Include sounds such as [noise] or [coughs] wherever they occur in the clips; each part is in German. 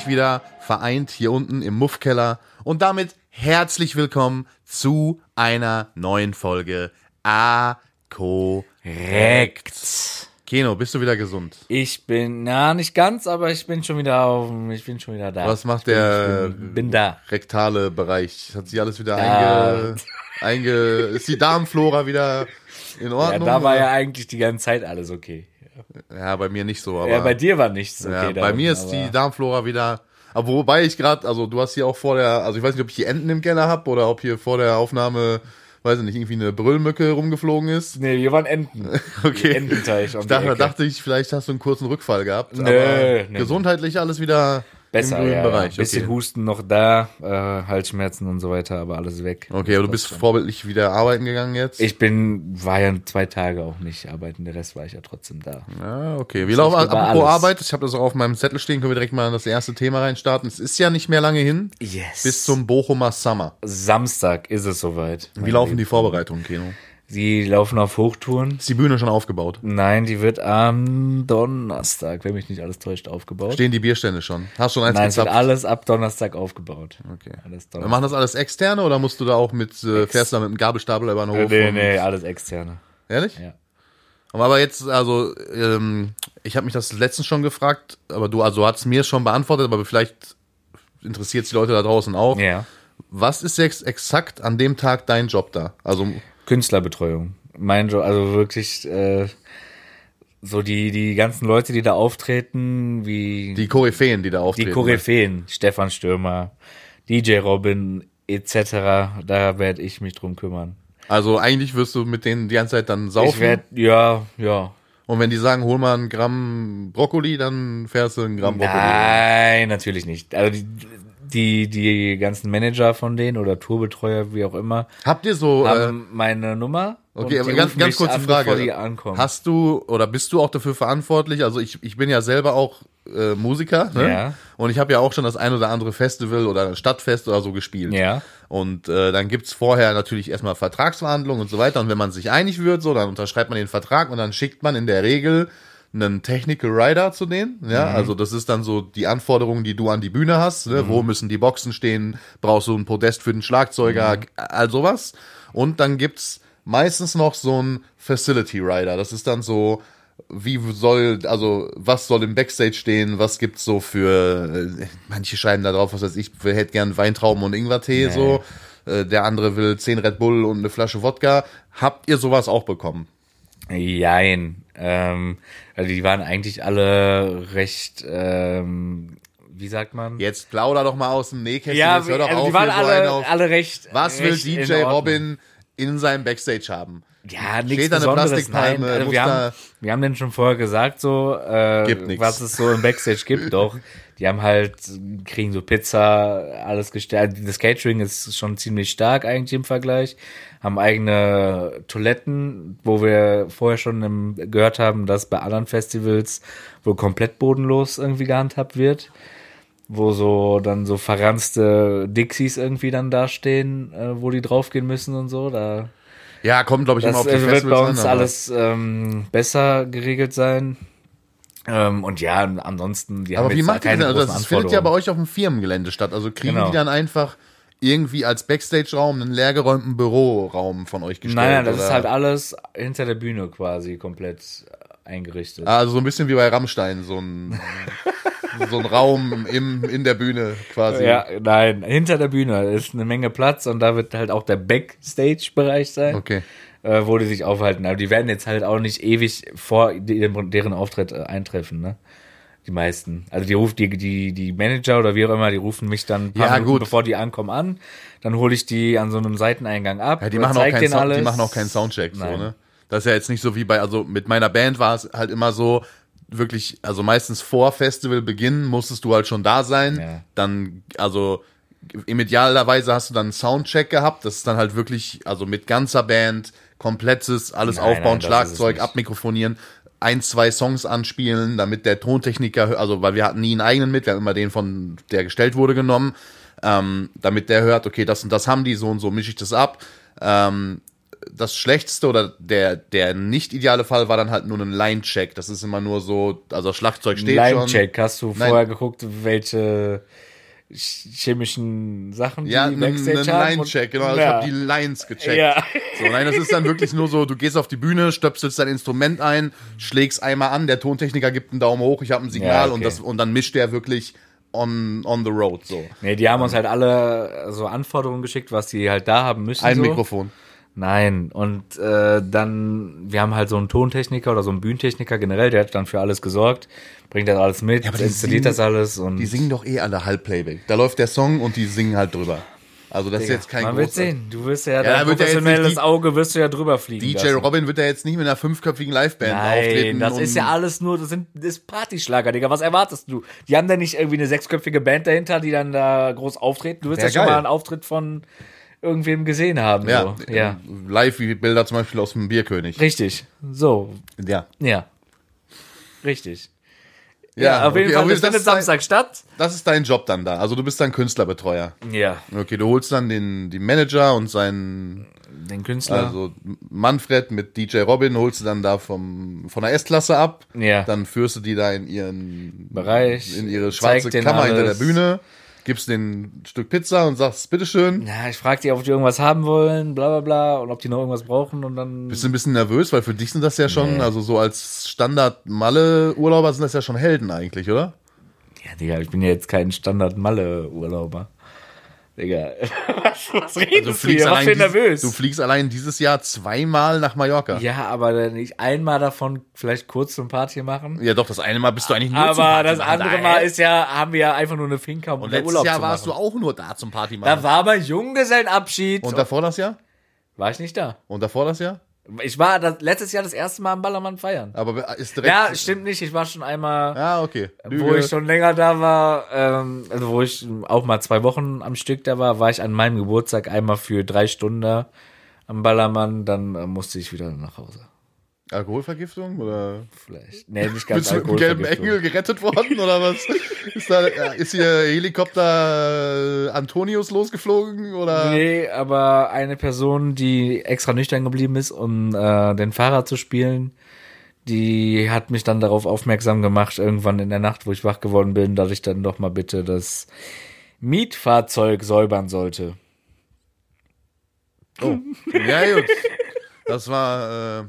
endlich wieder vereint hier unten im Muffkeller und damit herzlich willkommen zu einer neuen Folge A Korrekt. Keno, bist du wieder gesund? Ich bin, na, nicht ganz, aber ich bin schon wieder auf, ich bin schon wieder da. Was macht ich der bin, bin, bin da. rektale Bereich? Hat sich alles wieder Ja. einge, einge... Ist die Darmflora wieder in Ja, Ordnung? da war ja eigentlich die ganze Zeit alles okay. Ja, bei mir nicht so, aber... ja, bei dir war nichts okay. Ja, bei unten, mir ist die Darmflora wieder. Aber wobei ich gerade, also du hast hier auch vor der, also ich weiß nicht, ob ich hier Enten im Keller hab oder ob hier vor der Aufnahme, weiß ich nicht, irgendwie eine Brüllmücke rumgeflogen ist. Nee, wir waren Enten. [laughs] Okay. Ententeich. Ich die dachte, dachte ich, vielleicht hast du einen kurzen Rückfall gehabt. Nö, aber nö. gesundheitlich alles wieder Besser, im grünen ja. Bereich. Bisschen Okay. Husten noch da, äh, Halsschmerzen und so weiter, aber alles weg. okay, aber du bist vorbildlich wieder arbeiten gegangen jetzt? Ich bin, war ja zwei Tage auch nicht arbeiten, der Rest war ich ja trotzdem da. Ja, okay. Wie laufen, apropos alles. Arbeit, ich habe das auch auf meinem Zettel stehen, können wir direkt mal in das erste Thema reinstarten. Es ist ja nicht mehr lange hin, Yes. bis zum Bochumer Summer. Samstag ist es soweit. Wie laufen die Vorbereitungen, Keno? Die laufen auf Hochtouren. Ist die Bühne schon aufgebaut? Nein, die wird am Donnerstag, wenn mich nicht alles täuscht, aufgebaut. Stehen die Bierstände schon? Hast schon eins Nein, es wird alles ab Donnerstag aufgebaut. Okay. Alles Wir Donnerstag. machen das alles externe oder musst du da auch mit, äh, fährst du da mit einem Gabelstapel über den Hof? Nee, nee, alles externe. Ehrlich? Ja. Aber jetzt, also, ähm, ich habe mich das letztens schon gefragt, aber du, also hast mir schon beantwortet, aber vielleicht interessiert die Leute da draußen auch. Ja. Was ist jetzt exakt an dem Tag dein Job da? Also, Künstlerbetreuung. Mein Job, also wirklich äh, so die, die ganzen Leute, die da auftreten, wie die Koryphäen, die da die auftreten. Koryphäen, Stefan Stürmer, DJ Robin etc., da werde ich mich drum kümmern. Also eigentlich wirst du mit denen die ganze Zeit dann saufen. Ich werde, ja, ja. und wenn die sagen, hol mal einen Gramm Brokkoli, dann fährst du einen Gramm Brokkoli. Nein, natürlich nicht. Also die, die, die ganzen Manager von denen oder Tourbetreuer, wie auch immer, Habt ihr so, äh, haben meine Nummer. Okay, aber ganz, ganz kurze an, Frage. Bevor die ankommen. Hast du oder bist du auch dafür verantwortlich? Also ich, ich bin ja selber auch äh, Musiker ne? Ja. und ich habe ja auch schon das ein oder andere Festival oder Stadtfest oder so gespielt. Ja. Und äh, dann gibt's vorher natürlich erstmal Vertragsverhandlungen und so weiter. Und wenn man sich einig wird, so, dann unterschreibt man den Vertrag und dann schickt man in der Regel einen Technical Rider zu denen. Ja, also das ist dann so die Anforderungen, die du an die Bühne hast. Ne? Wo müssen die Boxen stehen? Brauchst du ein Podest für den Schlagzeuger? All sowas. Und dann gibt's meistens noch so ein Facility Rider. Das ist dann so, wie soll, also was soll im Backstage stehen, was gibt's so für, äh, manche schreiben da drauf, was weiß ich, wer hätte gern Weintrauben und Ingwertee, so, äh, der andere will 10 Red Bull und eine Flasche Wodka. Habt ihr sowas auch bekommen? Jein. Ähm, also die waren eigentlich alle recht, ähm, wie sagt man? Jetzt plauder doch mal aus dem Nähkästchen, Ja, jetzt hör doch also auf, die waren hier so alle, alle recht. was will recht in DJ. Robin in seinem Backstage haben? Ja, nichts Steht da eine Besonderes, nein. Also wir, haben, wir haben denen schon vorher gesagt, so, äh, was es so im Backstage gibt, [laughs] doch. Die haben halt, kriegen so Pizza, alles gestellt. Das Catering ist schon ziemlich stark eigentlich im Vergleich. Haben eigene Toiletten, wo wir vorher schon im, gehört haben, dass bei anderen Festivals wohl komplett bodenlos irgendwie gehandhabt wird. Wo so dann so verranzte Dixies irgendwie dann dastehen, äh, wo die draufgehen müssen und so. Da Ja, kommt, glaube ich, immer das auf die äh, wird Festivals bei uns an, alles ähm, besser geregelt sein. Ähm, und ja, ansonsten, die Aber haben wie macht ihr denn? Also das findet ja bei euch auf dem Firmengelände statt. Also kriegen Genau. die dann einfach irgendwie als Backstage-Raum einen leergeräumten Büroraum von euch gestellt? Nein, nein, das oder? ist halt alles hinter der Bühne quasi komplett eingerichtet. Also so ein bisschen wie bei Rammstein, so ein, [laughs] so ein Raum im, in der Bühne quasi. Ja, nein, hinter der Bühne ist eine Menge Platz und da wird halt auch der Backstage-Bereich sein, Okay. äh, wo die sich aufhalten. Aber die werden jetzt halt auch nicht ewig vor deren Auftritt äh, eintreffen, ne? Die meisten. Also die ruft die, die, die Manager oder wie auch immer, die rufen mich dann ein paar Ja, Minuten gut. bevor die ankommen an. Dann hole ich die an so einem Seiteneingang ab. Ja, die machen, auch keinen Sound, die machen auch keinen Soundcheck, so, Nein. ne? Das ist ja jetzt nicht so wie bei, also mit meiner Band war es halt immer so, wirklich, also meistens vor Festivalbeginn musstest du halt schon da sein. Ja. Dann, also idealerweise hast du dann einen Soundcheck gehabt. Das ist dann halt wirklich, also mit ganzer Band, komplettes, alles Nein, aufbauen, nein, Schlagzeug, abmikrofonieren, ein, zwei Songs anspielen, damit der Tontechniker, also weil wir hatten nie einen eigenen mit, wir haben immer den von, der gestellt wurde, genommen, ähm, damit der hört, okay, das und das haben die, so und so mische ich das ab. Ähm, das Schlechteste oder der, der nicht ideale Fall war dann halt nur ein Line-Check. Das ist immer nur so, also Schlagzeug steht schon. Line-Check, hast du Nein. vorher geguckt, welche ch- chemischen Sachen die Ja, einen Backstage haben? Line-Check, genau. Also ja. Ich habe die Lines gecheckt. Ja. So, nein, das ist dann wirklich nur so, du gehst auf die Bühne, stöpselst dein Instrument ein, schlägst einmal an, der Tontechniker gibt einen Daumen hoch, ich habe ein Signal Ja, und, okay. das, und dann mischt der wirklich on, on the road. So. Nee, die haben uns halt alle so Anforderungen geschickt, was die halt da haben müssen. Ein so. Mikrofon. Nein, und äh, dann, wir haben halt so einen Tontechniker oder so einen Bühnentechniker generell, der hat dann für alles gesorgt, bringt das alles mit, die installiert singen- das alles und Die singen doch eh alle Halbplayback. Da läuft der Song und die singen halt drüber. Also das ist jetzt kein man wird sehen. Du wirst ja, Ja, dein ja professionelles die- Auge wirst du ja drüber fliegen DJ lassen. Robin wird ja jetzt nicht mit einer fünfköpfigen Liveband auftreten. Nein, das ist ja alles nur, das sind das ist Partyschlager, Digga. Was erwartest du? Die haben da nicht irgendwie eine sechsköpfige Band dahinter, die dann da groß auftreten. Du wirst ja schon geil. mal einen Auftritt von irgendwem gesehen haben. Ja, so. ja. live wie Bilder zum Beispiel aus dem Bierkönig. Richtig. So, Ja. ja. Richtig. Ja, Ja, auf jeden okay, Fall, das findet ist dein- Samstag statt. Das ist dein Job dann da. Also du bist dann Künstlerbetreuer. Ja. Okay, du holst dann den, den Manager und seinen, Den Künstler. also Manfred mit DJ Robin holst du dann da vom, von der S-Klasse ab. Ja. Dann führst du die da in ihren Bereich, in ihre schwarze Kammer hinter der alles. Bühne, gibst denen ein Stück Pizza und sagst, bitteschön. ja, ich frag die, ob die irgendwas haben wollen, bla bla bla, und ob die noch irgendwas brauchen und dann. Bist du ein bisschen nervös, weil für dich sind das ja schon, also so als Standard-Malle-Urlauber sind das ja schon Helden eigentlich, oder? Ja, Digga, ich bin ja jetzt kein Standard-Malle-Urlauber. Digga, [laughs] was, was redest du, hier? Was dies- nervös? du fliegst allein dieses Jahr zweimal nach Mallorca. Ja, ja, aber nicht einmal davon vielleicht kurz zum Party machen. doch, das eine Mal bist du eigentlich nur zum Aber Party das machen andere da, Mal ist ja, haben wir ja einfach nur eine Finca, um Und letztes Urlaub Jahr zu warst du auch nur da zum Party Da machen. war mein Junggesellenabschied. Und davor das Jahr? war ich nicht da. Und davor das Jahr? Ich war das, letztes Jahr das erste Mal am Ballermann feiern. Aber ist direkt. Ja, stimmt nicht. Ich war schon einmal, Ah, okay. wo ich schon länger da war, ähm, also wo ich auch mal zwei Wochen am Stück da war, war ich an meinem Geburtstag einmal für drei Stunden am Ballermann. Dann äh, musste ich wieder nach Hause. Alkoholvergiftung? Oder Vielleicht. Nee, nicht ganz bist du mit dem gelben. Engel gerettet worden? Oder was? [laughs] Ist, da, ist hier Helikopter äh, Antonius losgeflogen? Oder? Nee, aber eine Person, die extra nüchtern geblieben ist, um äh, den Fahrer zu spielen, die hat mich dann darauf aufmerksam gemacht, irgendwann in der Nacht, wo ich wach geworden bin, dass ich dann doch mal bitte das Mietfahrzeug säubern sollte. Oh. Ja, gut. Das war. Äh,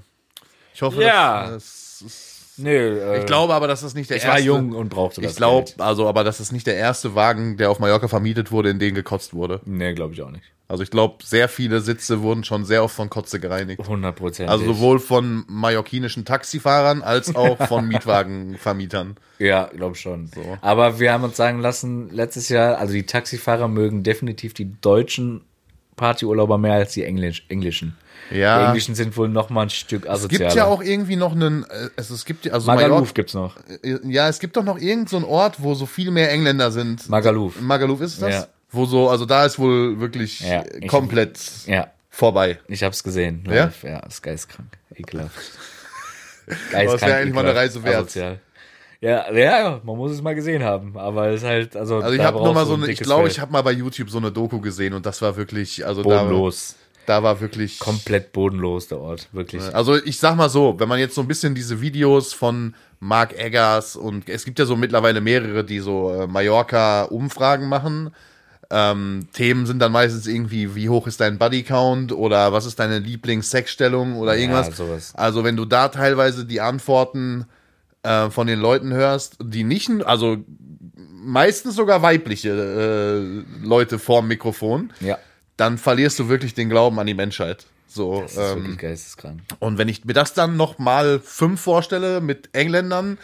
ich hoffe, Ja. das, das ist, Nö, äh, Ich glaube aber, dass das nicht der ich erste. war jung und brauchte das Ich glaube, also, aber das ist nicht der erste Wagen, der auf Mallorca vermietet wurde, in den gekotzt wurde. Nee, glaube ich auch nicht. Also ich glaube, sehr viele Sitze wurden schon sehr oft von Kotze gereinigt. 100 Prozent. Also sowohl von mallorquinischen Taxifahrern als auch von [laughs] Mietwagenvermietern. Ja, glaube schon. Aber wir haben uns sagen lassen, letztes Jahr, also die Taxifahrer mögen definitiv die deutschen Partyurlauber mehr als die Englisch, englischen. Die Ja. englischen sind wohl noch mal ein Stück Es asozialer. gibt ja auch irgendwie noch einen, äh, es, es gibt ja, also Magaluf gibt's noch. ja, es gibt doch noch irgendeinen so einen Ort, wo so viel mehr Engländer sind. Magaluf. Magaluf ist das? Ja. Wo so, also da ist wohl wirklich Ja, äh, ich- komplett Ja, vorbei. ich hab's gesehen. Ja? Live. Ja, ist geistkrank. Ekelhaft. [laughs] Das wäre eigentlich mal eine Reise wert. Asozial. Ja, ja, man muss es mal gesehen haben. Aber es ist halt, also. Also ich habe nur mal so ein eine, ich glaube, ich habe mal bei YouTube so eine Doku gesehen und das war wirklich, also bodenlos. da, da war wirklich Komplett bodenlos, der Ort. Wirklich. Also ich sag mal so, wenn man jetzt so ein bisschen diese Videos von Mark Eggers und es gibt ja so mittlerweile mehrere, die so äh, Mallorca-Umfragen machen. Ähm, Themen sind dann meistens irgendwie, wie hoch ist dein Bodycount oder was ist deine Lieblingssexstellung oder irgendwas. sowas. Also wenn du da teilweise die Antworten äh, von den Leuten hörst, die nicht, also meistens sogar weibliche äh, Leute vorm Mikrofon, Ja. Dann verlierst du wirklich den Glauben an die Menschheit. So, Das ist ähm, wirklich geisteskrank. und wenn ich mir das dann noch mal fünf vorstelle mit Engländern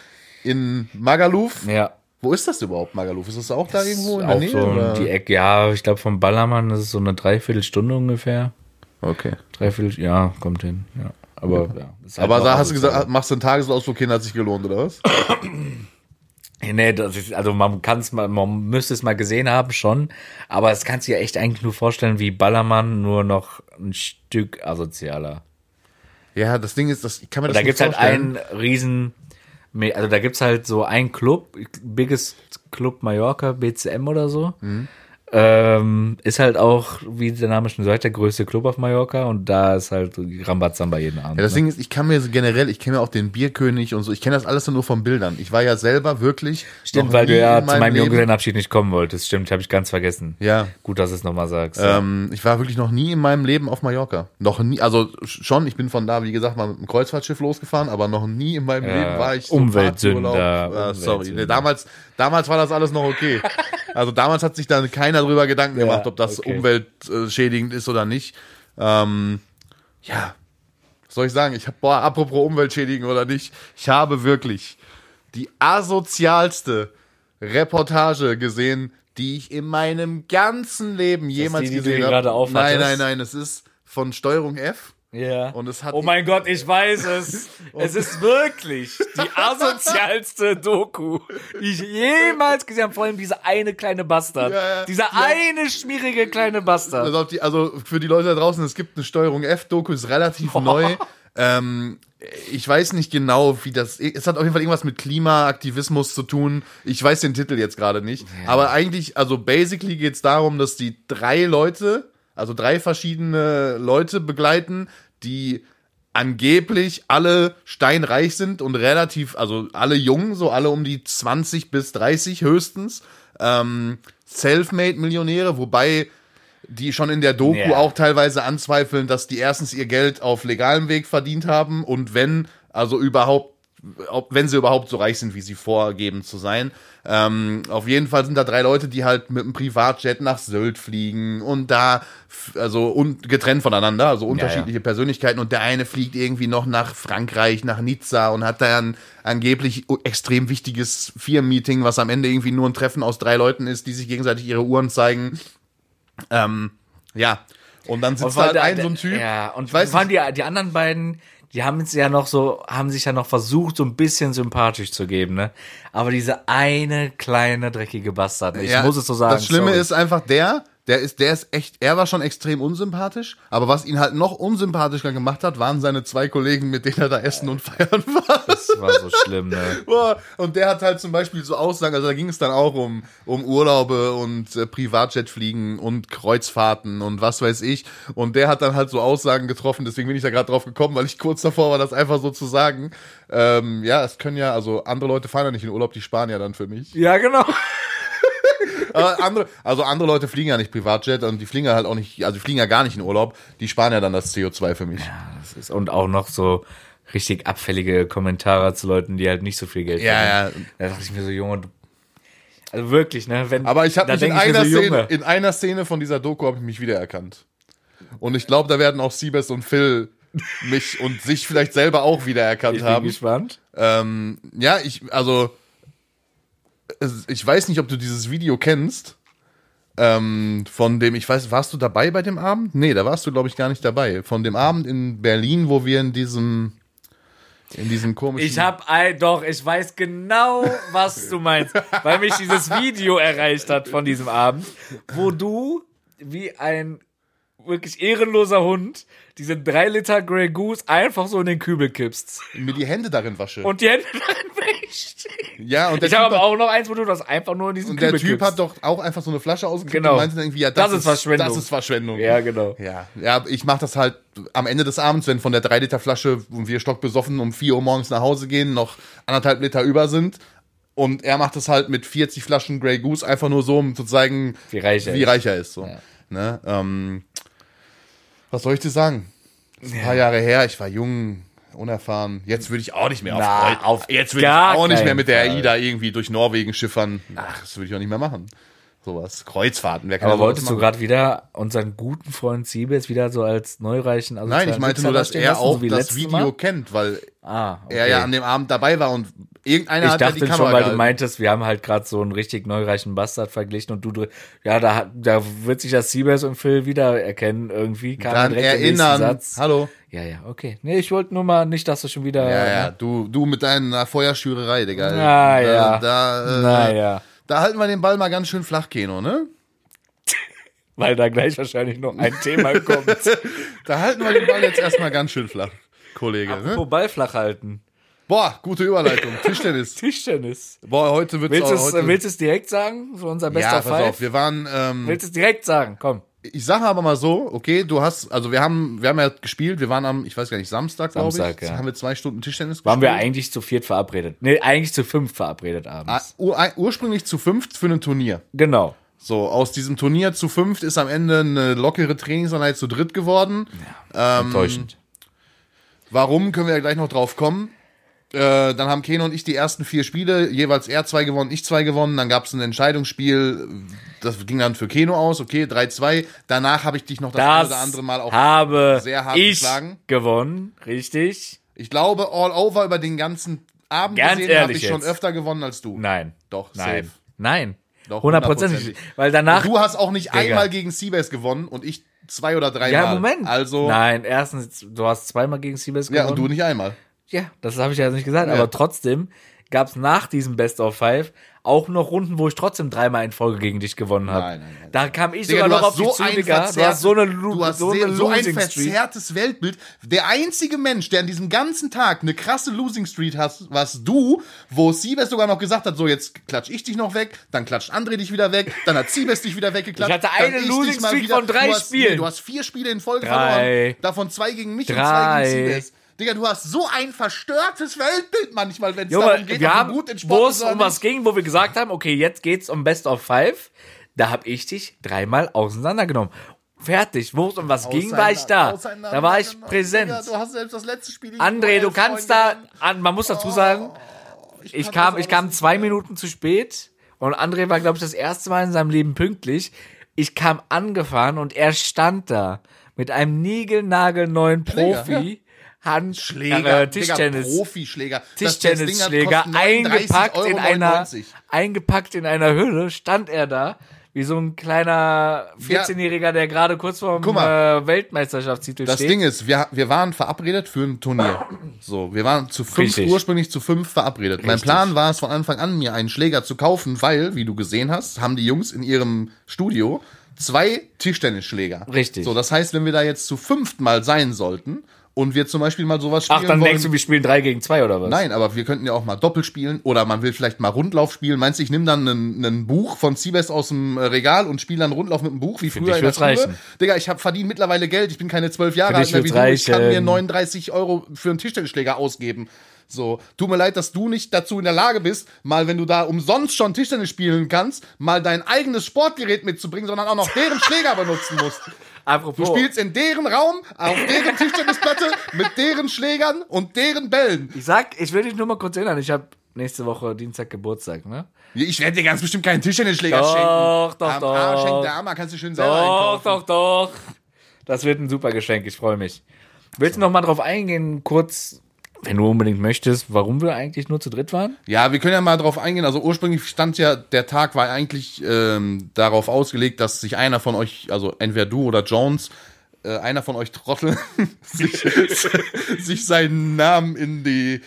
in Magaluf, Ja. wo ist das überhaupt, Magaluf? Ist das auch da irgendwo in der Nähe? so oder? die Ecke, ja, ich glaube vom Ballermann das ist so eine Dreiviertelstunde ungefähr. Okay. Dreiviertel, ja, kommt hin, ja. Aber, ja. ist halt Aber da hast du gesagt, machst du einen Tagesausflug hin, hat sich gelohnt, oder was? [coughs] Nee, das ist, also man kann es mal, man müsste es mal gesehen haben schon, aber es kannst du dir echt eigentlich nur vorstellen wie Ballermann, nur noch ein Stück asozialer. Ja, das Ding ist, das, ich kann mir das Da nicht gibt's halt vorstellen. einen riesen, also da gibt's halt so einen Club, Biggest Club Mallorca, BCM oder so. Mhm. Ähm, ist halt auch, wie der Name schon sagt, der größte Club auf Mallorca und da ist halt Rambazamba jeden Abend. Ja, das Ding ist, ich kann mir so generell, ich kenne ja auch den Bierkönig und so, ich kenne das alles nur von Bildern. Ich war ja selber wirklich. Stimmt, weil du ja zu meinem Junggesellenabschied nicht kommen wolltest. Stimmt, habe ich ganz vergessen. Ja. Gut, dass du es nochmal sagst. Ähm, ich war wirklich noch nie in meinem Leben auf Mallorca. Noch nie, also schon, ich bin von da, wie gesagt, mal mit einem Kreuzfahrtschiff losgefahren, aber noch nie in meinem Ja, Leben war ich Umweltsünder, Partyurlaub. Äh, sorry, Umweltsünder. nee, damals, damals war das alles noch okay. [laughs] also damals hat sich dann keiner drüber Gedanken Ja, gemacht, ob das okay. umweltschädigend ist oder nicht. Ähm, ja, was soll ich sagen? Ich habe, boah, apropos umweltschädigend oder nicht, ich habe wirklich die asozialste Reportage gesehen, die ich in meinem ganzen Leben jemals die, die gesehen habe. Nein, nein, nein, es ist von Steuerung F. ja. und es hat- oh mein Gott, ich weiß es. [laughs] es ist wirklich die [laughs] asozialste Doku, die ich jemals gesehen habe. Vor allem dieser eine kleine Bastard. Ja, ja. Dieser Ja. eine schmierige kleine Bastard. Also, also für die Leute da draußen, es gibt eine Steuerung F-Doku, ist relativ neu. Ähm, ich weiß nicht genau, wie das. Es hat auf jeden Fall irgendwas mit Klimaaktivismus zu tun. Ich weiß den Titel jetzt gerade nicht. Aber eigentlich, also basically geht es darum, dass die drei Leute, also drei verschiedene Leute begleiten, die angeblich alle steinreich sind und relativ, also alle jung, so alle um die 20 bis 30 höchstens. Ähm, Selfmade-Millionäre, wobei die schon in der Doku Ja. auch teilweise anzweifeln, dass die erstens ihr Geld auf legalem Weg verdient haben und wenn, also überhaupt, ob, wenn sie überhaupt so reich sind, wie sie vorgeben zu sein. Ähm, auf jeden Fall sind da drei Leute, die halt mit einem Privatjet nach Sylt fliegen und da, also und getrennt voneinander, also unterschiedliche Persönlichkeiten und der eine fliegt irgendwie noch nach Frankreich, nach Nizza und hat da ein angeblich extrem wichtiges Firmenmeeting, was am Ende irgendwie nur ein Treffen aus drei Leuten ist, die sich gegenseitig ihre Uhren zeigen. Ähm, ja. Und dann sitzt da halt der- ein so ein Typ. Ja, und ich weiß waren die, die anderen beiden, die haben es ja noch so, haben sich ja noch versucht, so ein bisschen sympathisch zu geben, ne? Aber diese eine kleine dreckige Bastard, ich ja, muss es so sagen. Das Schlimme sorry. ist einfach der, der ist, der ist echt, er war schon extrem unsympathisch, aber was ihn halt noch unsympathischer gemacht hat, waren seine zwei Kollegen, mit denen er da essen und feiern [laughs] war. das war so schlimm, ne? Boah, Und der hat halt zum Beispiel so Aussagen, also da ging es dann auch um, um Urlaube und äh, Privatjetfliegen und Kreuzfahrten und was weiß ich. Und der hat dann halt so Aussagen getroffen, deswegen bin ich da gerade drauf gekommen, weil ich kurz davor war, das einfach so zu sagen. Ähm, ja, es können ja, also andere Leute fahren ja nicht in Urlaub, die sparen ja dann für mich. Ja, genau. Aber andere, also andere Leute fliegen ja nicht Privatjet und die fliegen ja halt auch nicht, also die fliegen ja gar nicht in Urlaub, die sparen ja dann das CO2 für mich. Das ist, und auch noch so richtig abfällige Kommentare zu Leuten, die halt nicht so viel Geld Ja, verdienen. Da dachte ich mir so, Junge, du, also wirklich, ne? Wenn, Aber ich habe mich in einer, so, Szene, in einer Szene von dieser Doku habe ich mich wiedererkannt. Und ich glaube, da werden auch Siebes und Phil mich und sich vielleicht selber auch wiedererkannt ich bin haben. gespannt. Ähm, ja, ich, also, ich weiß nicht, ob du dieses Video kennst. Ähm, von dem, ich weiß, warst du dabei bei dem Abend? Nee, da warst du, glaube ich, gar nicht dabei. Von dem Abend in Berlin, wo wir in diesem, in diesem komischen. Ich hab ein, doch, ich weiß genau, was du meinst, weil mich dieses Video erreicht hat von diesem Abend, wo du wie ein wirklich ehrenloser Hund diese drei Liter Grey Goose einfach so in den Kübel kippst mir die Hände darin wasche. und die Hände [laughs] darin brichst. ja, und der Ich habe aber auch noch eins, wo du das einfach nur in diesen Und der Typ kippst. hat doch auch einfach so eine Flasche ausgekippt Genau. und meinte dann irgendwie, ja, das, Das ist Verschwendung. Das ist Verschwendung. ja, genau. Ja, ja ich mache das halt am Ende des Abends, wenn von der 3 Liter Flasche und wir stockbesoffen um 4 Uhr morgens nach Hause gehen, noch anderthalb Liter über sind. Und er macht das halt mit 40 Flaschen Grey Goose einfach nur so, um zu zeigen, Wie reich er wie ist. reich er ist. So. Ne? Ähm, was soll ich dir sagen? Das ist ein paar Jahre her, ich war jung, unerfahren. Jetzt würde ich auch nicht mehr auf, Na, auf Jetzt würde ich auch nicht mehr mit der. AIDA irgendwie durch Norwegen schiffern. Ach, das würde ich auch nicht mehr machen. Sowas. Kreuzfahrten, wer kann Aber wolltest du gerade wieder unseren guten Freund Siebes wieder so als neureichen also Nein, ich meinte nur, dass er auch das Video kennt, weil Ah, okay. er ja an dem Abend dabei war und irgendeiner Ich hat ja dachte die schon, Kamera weil du meintest, wir haben halt gerade so einen richtig neureichen Bastard verglichen und du, ja, da, hat- da wird sich das Siebes und Phil wiedererkennen irgendwie. Kam Dann erinnern. Hallo. Ja, ja, okay. Nee, ich wollte nur mal nicht, dass du schon wieder. Ja, ja, du, du mit deiner Feuerschürerei, Digga. Na da, ja. Da, äh, Naja. Da halten wir den Ball mal ganz schön flach, Keno, ne? [laughs] Weil da gleich wahrscheinlich noch ein Thema kommt. [laughs] Da halten wir den Ball jetzt erstmal ganz schön flach, Kollege. Ne? Apropos Ball flach halten. Boah, gute Überleitung. [laughs] Tischtennis. Tischtennis. Boah, heute wird's Willst auch, heute, willst du es direkt sagen? Für unser Best Ja, pass Five? auf, wir waren, ähm, willst du es direkt sagen? Komm. Ich sage aber mal so, okay, du hast, also wir haben, wir haben ja gespielt, wir waren am, ich weiß gar nicht, Samstag, glaube ich, Samstag, ja. haben wir zwei Stunden Tischtennis Waren wir gespielt. eigentlich zu viert verabredet? Nee, eigentlich zu fünf verabredet Ah, abends. ur, ein- ursprünglich zu fünft für ein Turnier. Genau. So, aus diesem Turnier zu fünft ist am Ende eine lockere Trainingseinheit zu dritt geworden. Ähm, Enttäuschend. Warum, können wir ja gleich noch drauf kommen. Äh, dann haben Keno und ich die ersten vier Spiele, jeweils er zwei gewonnen, ich zwei gewonnen. Dann gab es ein Entscheidungsspiel, das ging dann für Keno aus, okay, 3-2. Danach habe ich dich noch das, Das oder andere Mal auch. habe sehr hart ich geschlagen. gewonnen, richtig? Ich glaube, all over über den ganzen Abend Ganz gesehen habe ich schon jetzt. öfter gewonnen als du. Nein. Doch, Nein. safe. Nein. Doch, Hundertprozentig. hundertprozentig. Weil danach. Du hast auch nicht Digga. einmal gegen Seabass gewonnen und ich zwei oder dreimal. ja, Moment. Also, Nein, erstens, du hast zweimal gegen Seabass gewonnen. ja, und du nicht einmal. Ja, das habe ich ja nicht gesagt, Ja. aber trotzdem gab es nach diesem Best of Five auch noch Runden, wo ich trotzdem dreimal in Folge gegen dich gewonnen habe. Nein, nein, nein. Da kam ich Digga, sogar noch auf so dich zu, Digga. Du hast so eine, Lu du hast so sehr, so ein verzerrtes Weltbild. Der einzige Mensch, der an diesem ganzen Tag eine krasse Losing Streak hast, warst du, wo Siebes sogar noch gesagt hat, so jetzt klatsch ich dich noch weg, dann klatscht André dich wieder weg, dann hat Siebes dich wieder weggeklatscht. Ich hatte eine Losing wieder- von drei du hast, Spielen. Nee, du hast vier Spiele in Folge Drei. verloren, davon zwei gegen mich und zwei Drei. gegen Siebes. Digga, du hast so ein verstörtes Weltbild manchmal, wenn es darum geht, wir haben, gut in wo Sport es bist oder um was ging, wo wir gesagt haben, okay, jetzt geht's um Best of Five. Da habe ich dich dreimal auseinandergenommen. Fertig. Wo es um was ging, war ich da. Da war ich präsent. Digga, du hast selbst das letzte Spiel André, du kannst da, an, man muss dazu sagen, ich kann kam, ich kam zwei Minuten zu spät und André war, glaube ich, das erste Mal in seinem Leben pünktlich. Ich kam angefahren und er stand da mit einem niegelnagelneuen Profi. Hand, Schläger, äh, Tischtennis. Digga, Profischläger. Das- das Tischtennisschläger eingepackt in einer 39,99 eingepackt in einer Hülle stand er da wie so ein kleiner 14-Jähriger, der gerade kurz vor dem äh, Weltmeisterschaftstitel Das steht. Ding ist, wir, wir waren verabredet für ein Turnier. So, wir waren zu fünf, Richtig. ursprünglich zu fünf verabredet. Mein Richtig. Plan war es von Anfang an, mir einen Schläger zu kaufen, weil, wie du gesehen hast, haben die Jungs in ihrem Studio zwei Tischtennisschläger. Richtig. So, das heißt, wenn wir da jetzt zu fünft mal sein sollten und wir zum Beispiel mal sowas spielen Ach, dann wollen, denkst du, wir spielen 3 gegen 2 oder was? Nein, aber wir könnten ja auch mal Doppel spielen oder man will vielleicht mal Rundlauf spielen. Meinst du, ich nehme dann ein, Buch von Siebes aus dem äh, Regal und spiele dann Rundlauf mit dem Buch, wie früher ich in der Schule? reichen. Digga, ich verdiene mittlerweile Geld, ich bin keine zwölf Jahre Für alt mehr wie du, ich kann mir reichen. 39 Euro für einen Tischtennisschläger ausgeben. So, tut mir leid, dass du nicht dazu in der Lage bist, mal wenn du da umsonst schon Tischtennis spielen kannst, mal dein eigenes Sportgerät mitzubringen, sondern auch noch deren [laughs] Schläger benutzen musst. Du Apropos, spielst in deren Raum, auf deren Tischtennisplatte, [laughs] mit deren Schlägern und deren Bällen. ich sag, ich will dich nur mal kurz erinnern, ich habe nächste Woche Dienstag Geburtstag, ne? Ich werde dir ganz bestimmt keinen Tischtennisschläger Doch, schenken. doch, Am doch. Arsch hängt der Armer, kannst du schön selber Doch, einkaufen. doch, doch. Das wird ein super Geschenk, ich freue mich. Willst du noch mal drauf eingehen, kurz, wenn du unbedingt möchtest, warum wir eigentlich nur zu dritt waren? Ja, wir können ja mal drauf eingehen. Also ursprünglich stand ja, der Tag war eigentlich ähm, darauf ausgelegt, dass sich einer von euch, also entweder du oder Jones, äh, einer von euch Trottel, [laughs] sich, [laughs] sich seinen Namen in die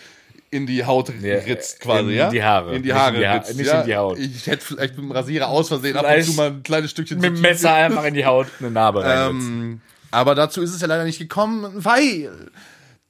in die Haut ritzt quasi, in ja? die Haare. In die Nicht Haare in die Ha- ritzt, nicht ja? in die Haut. Ich hätte vielleicht mit dem Rasierer aus Versehen ab und Vielleicht zu mal ein kleines Stückchen Mit dem Messer einfach in die Haut eine Narbe. [laughs] Ähm, aber dazu ist es ja leider nicht gekommen, weil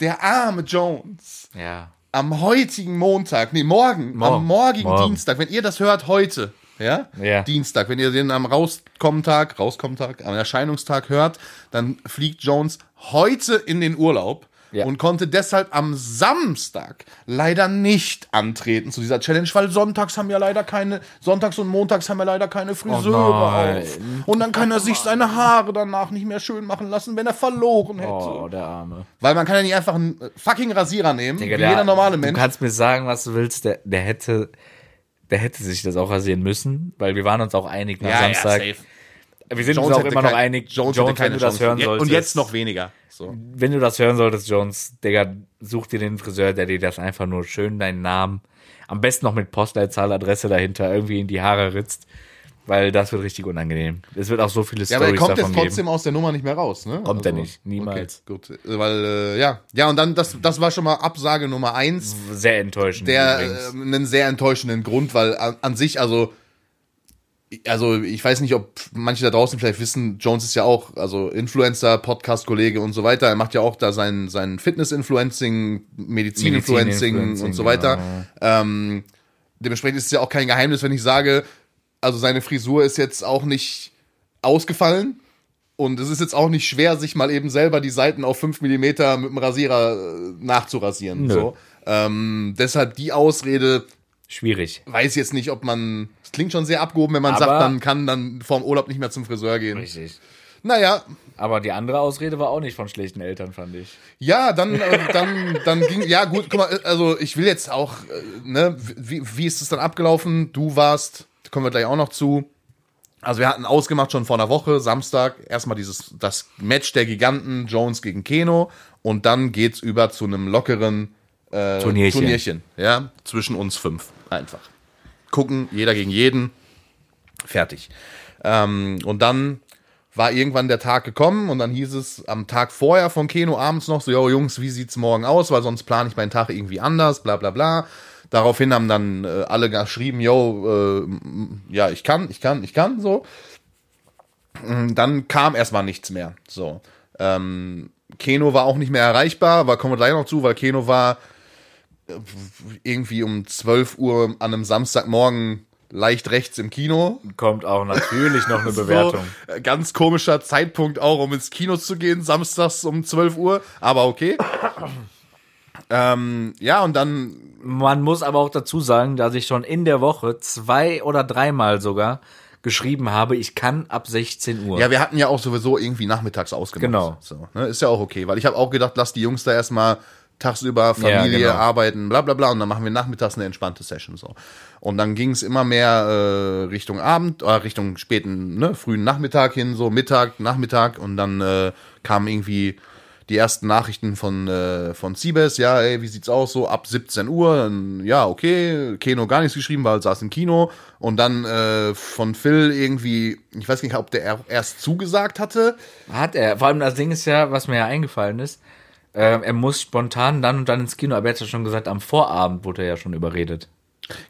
der arme Jones ja. am heutigen Montag, nee, morgen, Morgen. am morgigen Morgen. Dienstag, wenn ihr das hört heute, ja? Ja. Dienstag, wenn ihr den am Rauskommtag, Rauskommtag, am Erscheinungstag hört, dann fliegt Jones heute in den Urlaub. Ja. Und konnte deshalb am Samstag leider nicht antreten zu dieser Challenge, weil sonntags haben ja leider keine, sonntags und montags haben ja leider keine Friseure Oh auf. Und dann kann er sich seine Haare danach nicht mehr schön machen lassen, wenn er verloren hätte. Oh, der Arme. Weil man kann ja nicht einfach einen äh, fucking Rasierer nehmen, Digga, wie der- jeder normale Du Mensch. kannst mir sagen, was du willst, der, der hätte, der hätte sich das auch rasieren müssen, weil wir waren uns auch einig nach Samstag. Wir sind uns auch immer noch einig, Jones, Jones, wenn du das Chance. hören Je- solltest. Und jetzt noch weniger. So. Wenn du das hören solltest, Jones, Digga, such dir den Friseur, der dir das einfach nur schön deinen Namen, am besten noch mit Postleitzahl, Adresse dahinter irgendwie in die Haare ritzt, weil das wird richtig unangenehm. Es wird auch so viele Ja, aber er Stories kommt davon jetzt trotzdem geben. aus der Nummer nicht mehr raus, ne? Kommt er nicht, niemals. Okay, gut. Äh, Weil, äh, ja. Ja, und dann, das, das war schon mal Absage Nummer eins. Sehr enttäuschend. Der, übrigens. äh, einen sehr enttäuschenden Grund, weil an, an sich, also, also ich weiß nicht, ob manche da draußen vielleicht wissen, Jones ist ja auch, also Influencer, Podcast-Kollege und so weiter. Er macht ja auch da sein, sein Fitness-Influencing, Medizin-Influencing Medizin-Influencing, und so weiter. genau. Ähm, dementsprechend ist es ja auch kein Geheimnis, wenn ich sage, also seine Frisur ist jetzt auch nicht ausgefallen. Und es ist jetzt auch nicht schwer, sich mal eben selber die Seiten auf 5 mm mit dem Rasierer äh, nachzurasieren. Nö. So. Ähm, deshalb die Ausrede, Schwierig. weiß jetzt nicht, ob man. Es klingt schon sehr abgehoben, wenn man Aber- sagt, man kann dann vorm Urlaub nicht mehr zum Friseur gehen. Richtig. Naja, Aber die andere Ausrede war auch nicht von schlechten Eltern, fand ich. ja, dann, äh, dann, dann ging. Ja, gut, guck mal, also ich will jetzt auch, äh, ne, wie, wie ist es dann abgelaufen? Du warst, da kommen wir gleich auch noch zu. Also wir hatten ausgemacht schon vor einer Woche, Samstag, erstmal dieses, das Match der Giganten, Jones gegen Keno, und dann geht's über zu einem lockeren äh, Turnierchen. Turnierchen, ja, zwischen uns fünf, einfach. Gucken, jeder gegen jeden, fertig. Ähm, und dann war irgendwann der Tag gekommen und dann hieß es am Tag vorher von Keno abends noch so, yo Jungs, wie sieht's morgen aus, weil sonst plane ich meinen Tag irgendwie anders, bla bla bla. Daraufhin haben dann äh, alle geschrieben, yo, äh, ja, ich kann, ich kann, ich kann, so. Und Dann kam erstmal nichts mehr, so. Ähm, Keno war auch nicht mehr erreichbar, aber kommen wir gleich noch zu, weil Keno war irgendwie um 12 Uhr an einem Samstagmorgen leicht rechts im Kino. Kommt auch natürlich noch eine [laughs] Bewertung. So, äh, ganz komischer Zeitpunkt auch, um ins Kino zu gehen, samstags um 12 Uhr, aber okay. [coughs] ähm, ja, und dann, Man muss aber auch dazu sagen, dass ich schon in der Woche zwei oder dreimal sogar geschrieben habe, ich kann ab 16 Uhr. ja, wir hatten ja auch sowieso irgendwie nachmittags ausgemacht. Genau. So, ne, ist ja auch okay, weil ich habe auch gedacht, lass die Jungs da erstmal tagsüber Familie, Ja, genau. arbeiten, bla bla bla, und dann machen wir nachmittags eine entspannte Session so. Und dann ging es immer mehr äh, Richtung Abend, äh, Richtung späten, ne, frühen Nachmittag hin, so Mittag, Nachmittag, und dann äh, kamen irgendwie die ersten Nachrichten von, äh, von Siebes, ja, ey, wie sieht's aus, so ab 17 Uhr, dann, ja, okay, Keno gar nichts geschrieben, weil er saß im Kino, und dann äh, von Phil irgendwie, ich weiß nicht, ob der er- erst zugesagt hatte, Hat er. Vor allem das Ding ist ja, was mir ja eingefallen ist, ähm, er muss spontan dann und dann ins Kino. Aber er hat ja schon gesagt, am Vorabend wurde er ja schon überredet.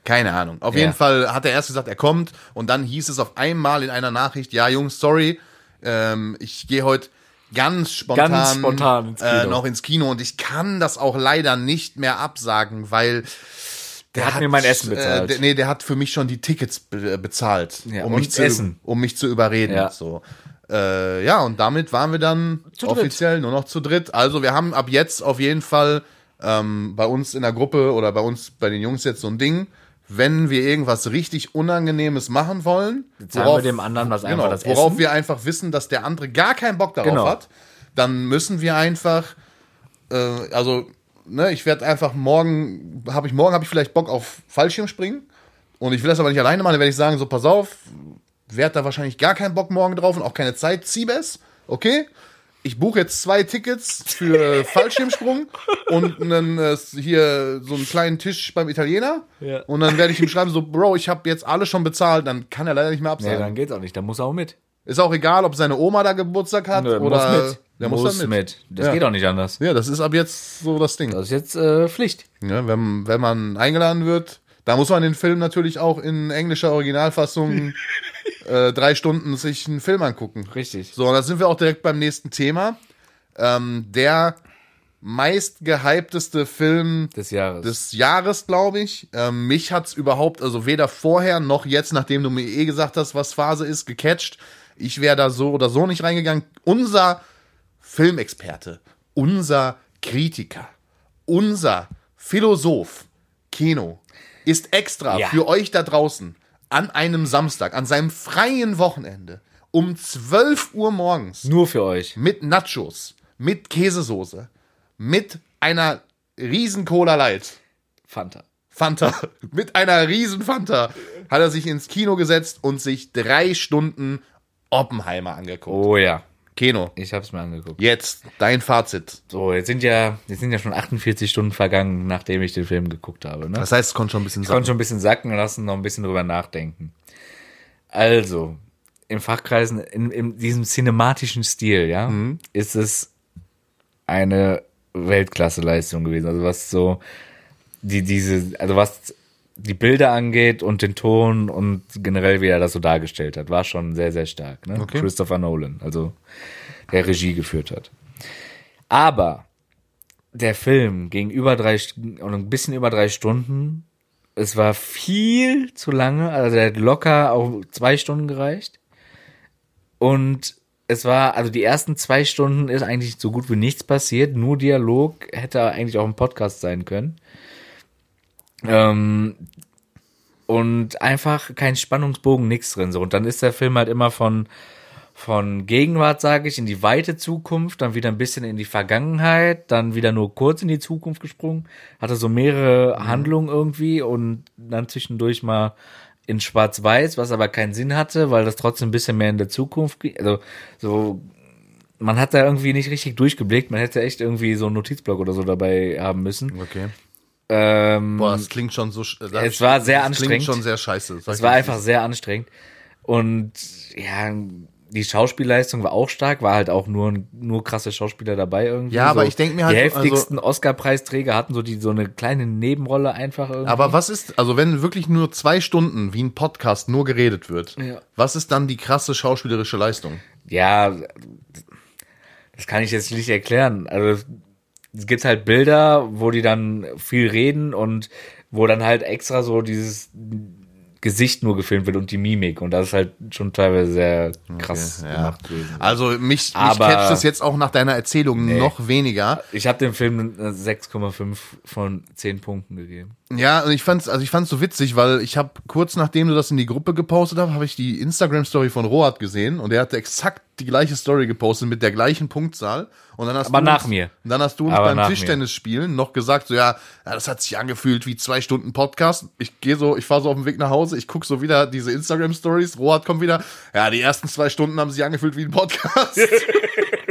Keine Ahnung. Auf Ja. jeden Fall hat er erst gesagt, er kommt und dann hieß es auf einmal in einer Nachricht, ja Jungs, sorry, ähm, ich gehe heute ganz spontan, Ganz spontan ins Kino. Äh, noch ins Kino und ich kann das auch leider nicht mehr absagen, weil Der hat mir mein Essen bezahlt. Äh, der, nee, der hat für mich schon die Tickets be bezahlt, Ja, um, mich zu, Essen. um mich zu überreden. Ja. So. Äh, ja, und damit waren wir dann Zu dritt. offiziell nur noch zu dritt. Also wir haben ab jetzt auf jeden Fall ähm, bei uns in der Gruppe oder bei uns, bei den Jungs jetzt so ein Ding, wenn wir irgendwas richtig Unangenehmes machen wollen, Sagen wir dem anderen was einfach genau, das worauf Essen. wir einfach wissen, dass der andere gar keinen Bock darauf Genau. hat, dann müssen wir einfach, äh, also, ne, ich werde einfach morgen, habe ich morgen habe ich vielleicht Bock auf Fallschirmspringen und ich will das aber nicht alleine machen, dann werde ich sagen, so pass auf, werde da wahrscheinlich gar keinen Bock morgen drauf und auch keine Zeit, Siebes, okay? Ich buche jetzt zwei Tickets für [laughs] Fallschirmsprung und einen, äh, hier so einen kleinen Tisch beim Italiener. Ja. Und dann werde ich ihm schreiben, so, Bro, ich habe jetzt alles schon bezahlt, dann kann er leider nicht mehr Nee, absagen. dann geht's auch nicht. Da muss er auch mit. Ist auch egal, ob seine Oma da Geburtstag hat Nö, oder muss mit. der muss, dann mit. Das Ja. geht auch nicht anders. Ja, das ist ab jetzt so das Ding. Das ist jetzt äh, Pflicht. Ja, wenn, wenn man eingeladen wird, da muss man den Film natürlich auch in englischer Originalfassung [laughs] äh, drei Stunden sich einen Film angucken. Richtig. So, und da sind wir auch direkt beim nächsten Thema. Ähm, der meistgehypteste Film Des Jahres. des Jahres, glaube ich. Ähm, mich hat's überhaupt, also weder vorher noch jetzt, nachdem du mir eh gesagt hast, was Phase ist, gecatcht. Ich wäre da so oder so nicht reingegangen. Unser Filmexperte, unser Kritiker, unser Philosoph, Keno, ist extra Ja. für euch da draußen an einem Samstag, an seinem freien Wochenende, um 12 Uhr morgens Nur für euch. mit Nachos, mit Käsesoße, mit einer riesen Cola Light, Fanta. Fanta, [laughs] mit einer riesen Fanta, hat er sich ins Kino gesetzt und sich drei Stunden Oppenheimer angeguckt. Oh ja. Keno, Ich hab's mir angeguckt. jetzt dein Fazit. So, jetzt sind ja, jetzt sind ja schon 48 Stunden vergangen, nachdem ich den Film geguckt habe. Ne? Das heißt, es konnte schon ein bisschen Ich konnte sagen. schon ein bisschen sacken lassen, noch ein bisschen drüber nachdenken. Also, in Fachkreisen, in, in diesem cinematischen Stil, ja, Mhm. ist es eine Weltklasse-Leistung gewesen. Also was so, die, diese, also was die Bilder angeht und den Ton und generell, wie er das so dargestellt hat, war schon sehr, sehr stark. Ne? Okay. Christopher Nolan, also der Regie geführt hat. Aber der Film ging über drei und ein bisschen über drei Stunden. Es war viel zu lange, also der hat locker auch zwei Stunden gereicht. Und es war, also die ersten zwei Stunden ist eigentlich so gut wie nichts passiert, nur Dialog hätte eigentlich auch ein Podcast sein können. Ähm, und einfach kein Spannungsbogen, nichts drin. So. Und dann ist der Film halt immer von, von Gegenwart, sage ich, in die weite Zukunft, dann wieder ein bisschen in die Vergangenheit, dann wieder nur kurz in die Zukunft gesprungen, hatte so mehrere Handlungen irgendwie und dann zwischendurch mal in Schwarz-Weiß, was aber keinen Sinn hatte, weil das trotzdem ein bisschen mehr in der Zukunft, ging. also so, man hat da irgendwie nicht richtig durchgeblickt, man hätte echt irgendwie so einen Notizblock oder so dabei haben müssen. Okay. Ähm, Boah, das klingt schon so. äh, Das Es war sehr das anstrengend. Klingt schon sehr scheiße. Es war einfach sehr anstrengend. Und ja, die Schauspielleistung war auch stark, war halt auch nur, nur krasse Schauspieler dabei irgendwie. Ja, aber ich denk mir halt Die so, heftigsten Oscar-Preisträger hatten so die so eine kleine Nebenrolle einfach irgendwie. Aber was ist, also wenn wirklich nur zwei Stunden wie ein Podcast nur geredet wird, Ja. was ist dann die krasse schauspielerische Leistung? ja, das kann ich jetzt nicht erklären. Also gibt halt Bilder, wo die dann viel reden und wo dann halt extra so dieses Gesicht nur gefilmt wird und die Mimik. Und das ist halt schon teilweise sehr krass ja. gemacht. Also mich, mich Aber- catcht es jetzt auch nach deiner Erzählung noch weniger. Ich habe dem Film eine 6,5 von 10 Punkten gegeben. Ja, und ich fand's, also ich fand's so witzig, weil ich habe kurz nachdem du das in die Gruppe gepostet hast, habe ich die Instagram Story von Rohat gesehen und er hatte exakt die gleiche Story gepostet mit der gleichen Punktzahl und dann hast Aber du nach uns, mir. Und dann hast du uns Aber beim. Tischtennisspielen noch gesagt, so ja, ja, das hat sich angefühlt wie zwei Stunden Podcast. Ich gehe so, ich fahre so auf dem Weg nach Hause, ich guck so wieder diese Instagram Stories, Rohat kommt wieder, ja, die ersten zwei Stunden haben sich angefühlt wie ein Podcast. [laughs] [laughs]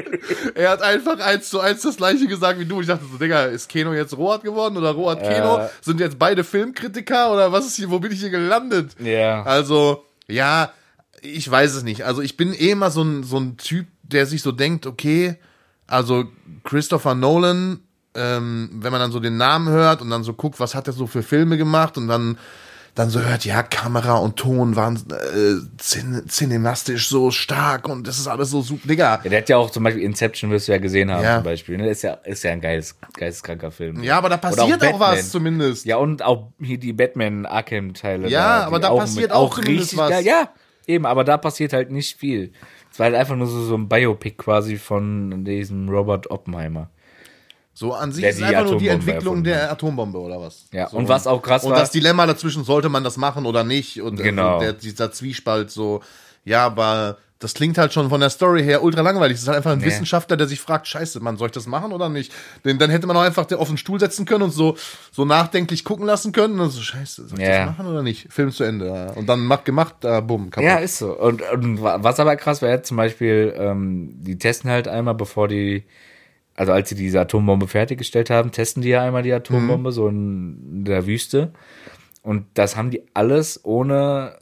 Er hat einfach eins zu eins das gleiche gesagt wie du. Ich dachte so, Digga, ist Keno jetzt Rohat geworden oder Rohat Keno? Ja. Sind jetzt beide Filmkritiker oder was ist hier, wo bin ich hier gelandet? Ja. Also, ja, ich weiß es nicht. Also ich bin eh immer so ein, so ein Typ, der sich so denkt, okay, also Christopher Nolan, ähm, wenn man dann so den Namen hört und dann so guckt, was hat er so für Filme gemacht und dann dann so hört, ja, Kamera und Ton waren äh, cin cinemastisch so stark und das ist alles so super. Digga, Ja, der hat ja auch zum Beispiel Inception, wirst du ja gesehen haben, Ja. zum Beispiel. Ne? Ist ja, ist ja ein geiles, geisteskranker Film. Ja, aber da passiert auch, Batman. was zumindest. Ja, und auch hier die Batman Arkham-Teile. Ja, die aber da auch passiert mit- auch zumindest was. geil. Ja, eben, aber da passiert halt nicht viel. Es war halt einfach nur so, so ein Biopic quasi von diesem Robert Oppenheimer. So an sich Der ist einfach nur die Atombombe Entwicklung der Atombombe oder was. Ja, so. und was auch krass Und war. das Dilemma dazwischen, sollte man das machen oder nicht? Und Genau. also der, dieser Zwiespalt so, ja, aber das klingt halt schon von der Story her ultra langweilig. Es ist halt einfach ein Nee. Wissenschaftler, der sich fragt, scheiße, man, soll ich das machen oder nicht? Denn dann hätte man auch einfach auf den Stuhl setzen können und so, so nachdenklich gucken lassen können und dann so, scheiße, soll ich Ja. das machen oder nicht? Film zu Ende. Und dann macht gemacht, da bumm, kaputt. Ja, ist so. Und, und wa- was aber krass wäre, zum Beispiel, ähm, die testen halt einmal, bevor die, also als sie diese Atombombe fertiggestellt haben, testen die ja einmal die Atombombe Mhm. so in der Wüste. Und das haben die alles ohne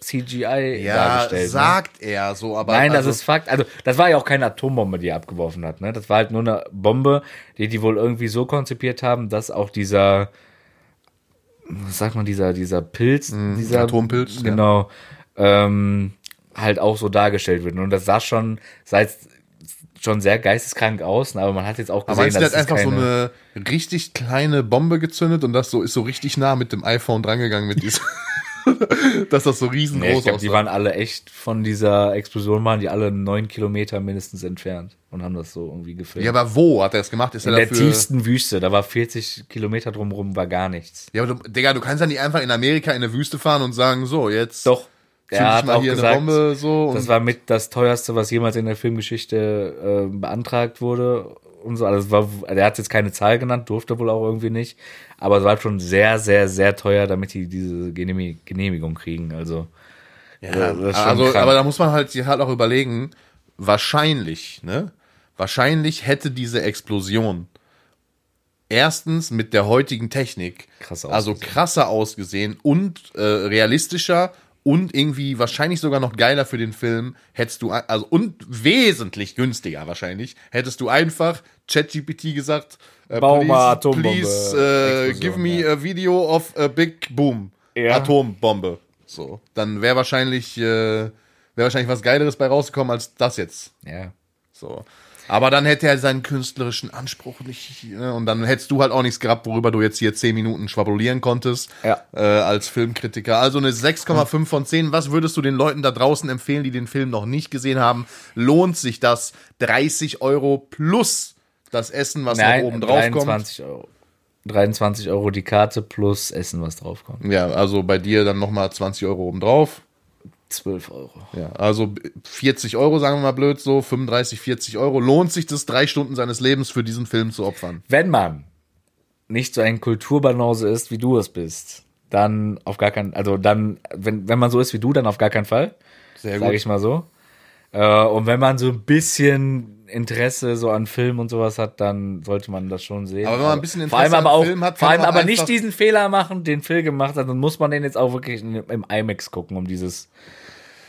CGI ja dargestellt. ne? sagt er so, aber. Nein, also, das ist Fakt. Also, das war ja auch keine Atombombe, die er abgeworfen hat. Ne? Das war halt nur eine Bombe, die die wohl irgendwie so konzipiert haben, dass auch dieser, was sagt man, dieser, dieser Pilz, dieser Mhm, Atompilz, ja. genau, ähm, halt auch so dargestellt wird. Und das sah schon, jetzt schon sehr geisteskrank aus, ne? aber man hat jetzt auch Aber gesehen, du, dass der hat es einfach so eine richtig kleine Bombe gezündet und das so ist so richtig nah mit dem iPhone drangegangen mit diesem, [laughs] dass das so Nee, riesengroß ich glaube, die waren alle echt von dieser Explosion, waren die alle neun Kilometer mindestens entfernt und haben das so irgendwie gefilmt. Ja, aber wo hat er das gemacht? Ist In er der tiefsten Wüste, da war 40 Kilometer drumherum, war gar nichts. Ja, aber du, Digga, du kannst ja nicht einfach in Amerika in eine Wüste fahren und sagen, so, jetzt Doch, er ich hat mal auch hier gesagt, Bombe so das war mit das teuerste, was jemals in der Filmgeschichte äh, beantragt wurde und so. Also war, er hat jetzt keine Zahl genannt, durfte wohl auch irgendwie nicht, aber es war schon sehr, sehr, sehr teuer, damit die diese Genehmi- Genehmigung kriegen. Also ja, also, krank. aber da muss man halt halt auch überlegen, wahrscheinlich, ne? Wahrscheinlich hätte diese Explosion erstens mit der heutigen Technik Krass also krasser ausgesehen und äh, realistischer und irgendwie wahrscheinlich sogar noch geiler für den Film, hättest du, also und wesentlich günstiger wahrscheinlich, hättest du einfach ChatGPT gesagt, äh, please, Atombombe. please äh, give me ja. a video of a big boom. Ja. Atombombe. So, dann wäre wahrscheinlich, äh, wäre wahrscheinlich was Geileres bei rausgekommen als das jetzt. Ja. So. Aber dann hätte er seinen künstlerischen Anspruch nicht. Ne? Und dann hättest du halt auch nichts gehabt, worüber du jetzt hier zehn Minuten schwabulieren konntest. Ja. Äh, als Filmkritiker. Also eine 6,5 von 10. Was würdest du den Leuten da draußen empfehlen, die den Film noch nicht gesehen haben? Lohnt sich das 30 Euro plus das Essen, was Nein, noch oben drauf kommt? 23 Euro. 23 Euro die Karte plus Essen, was draufkommt. Ja, also bei dir dann nochmal 20 Euro oben drauf. 12 Euro. Ja, also 40 Euro, sagen wir mal blöd so, 35, 40 Euro. Lohnt sich das, drei Stunden seines Lebens für diesen Film zu opfern? Wenn man nicht so ein Kulturbanause ist, wie du es bist, dann auf gar keinen, also dann, wenn, wenn man so ist wie du, dann auf gar keinen Fall. Sehr Sage ich mal so. Äh, und wenn man so ein bisschen Interesse so an Film und sowas hat, dann sollte man das schon sehen. Aber wenn man ein bisschen vor allem Interesse aber an auch, Film hat, vor allem aber nicht diesen Fehler machen, den Phil gemacht hat, dann muss man den jetzt auch wirklich im IMAX gucken, um dieses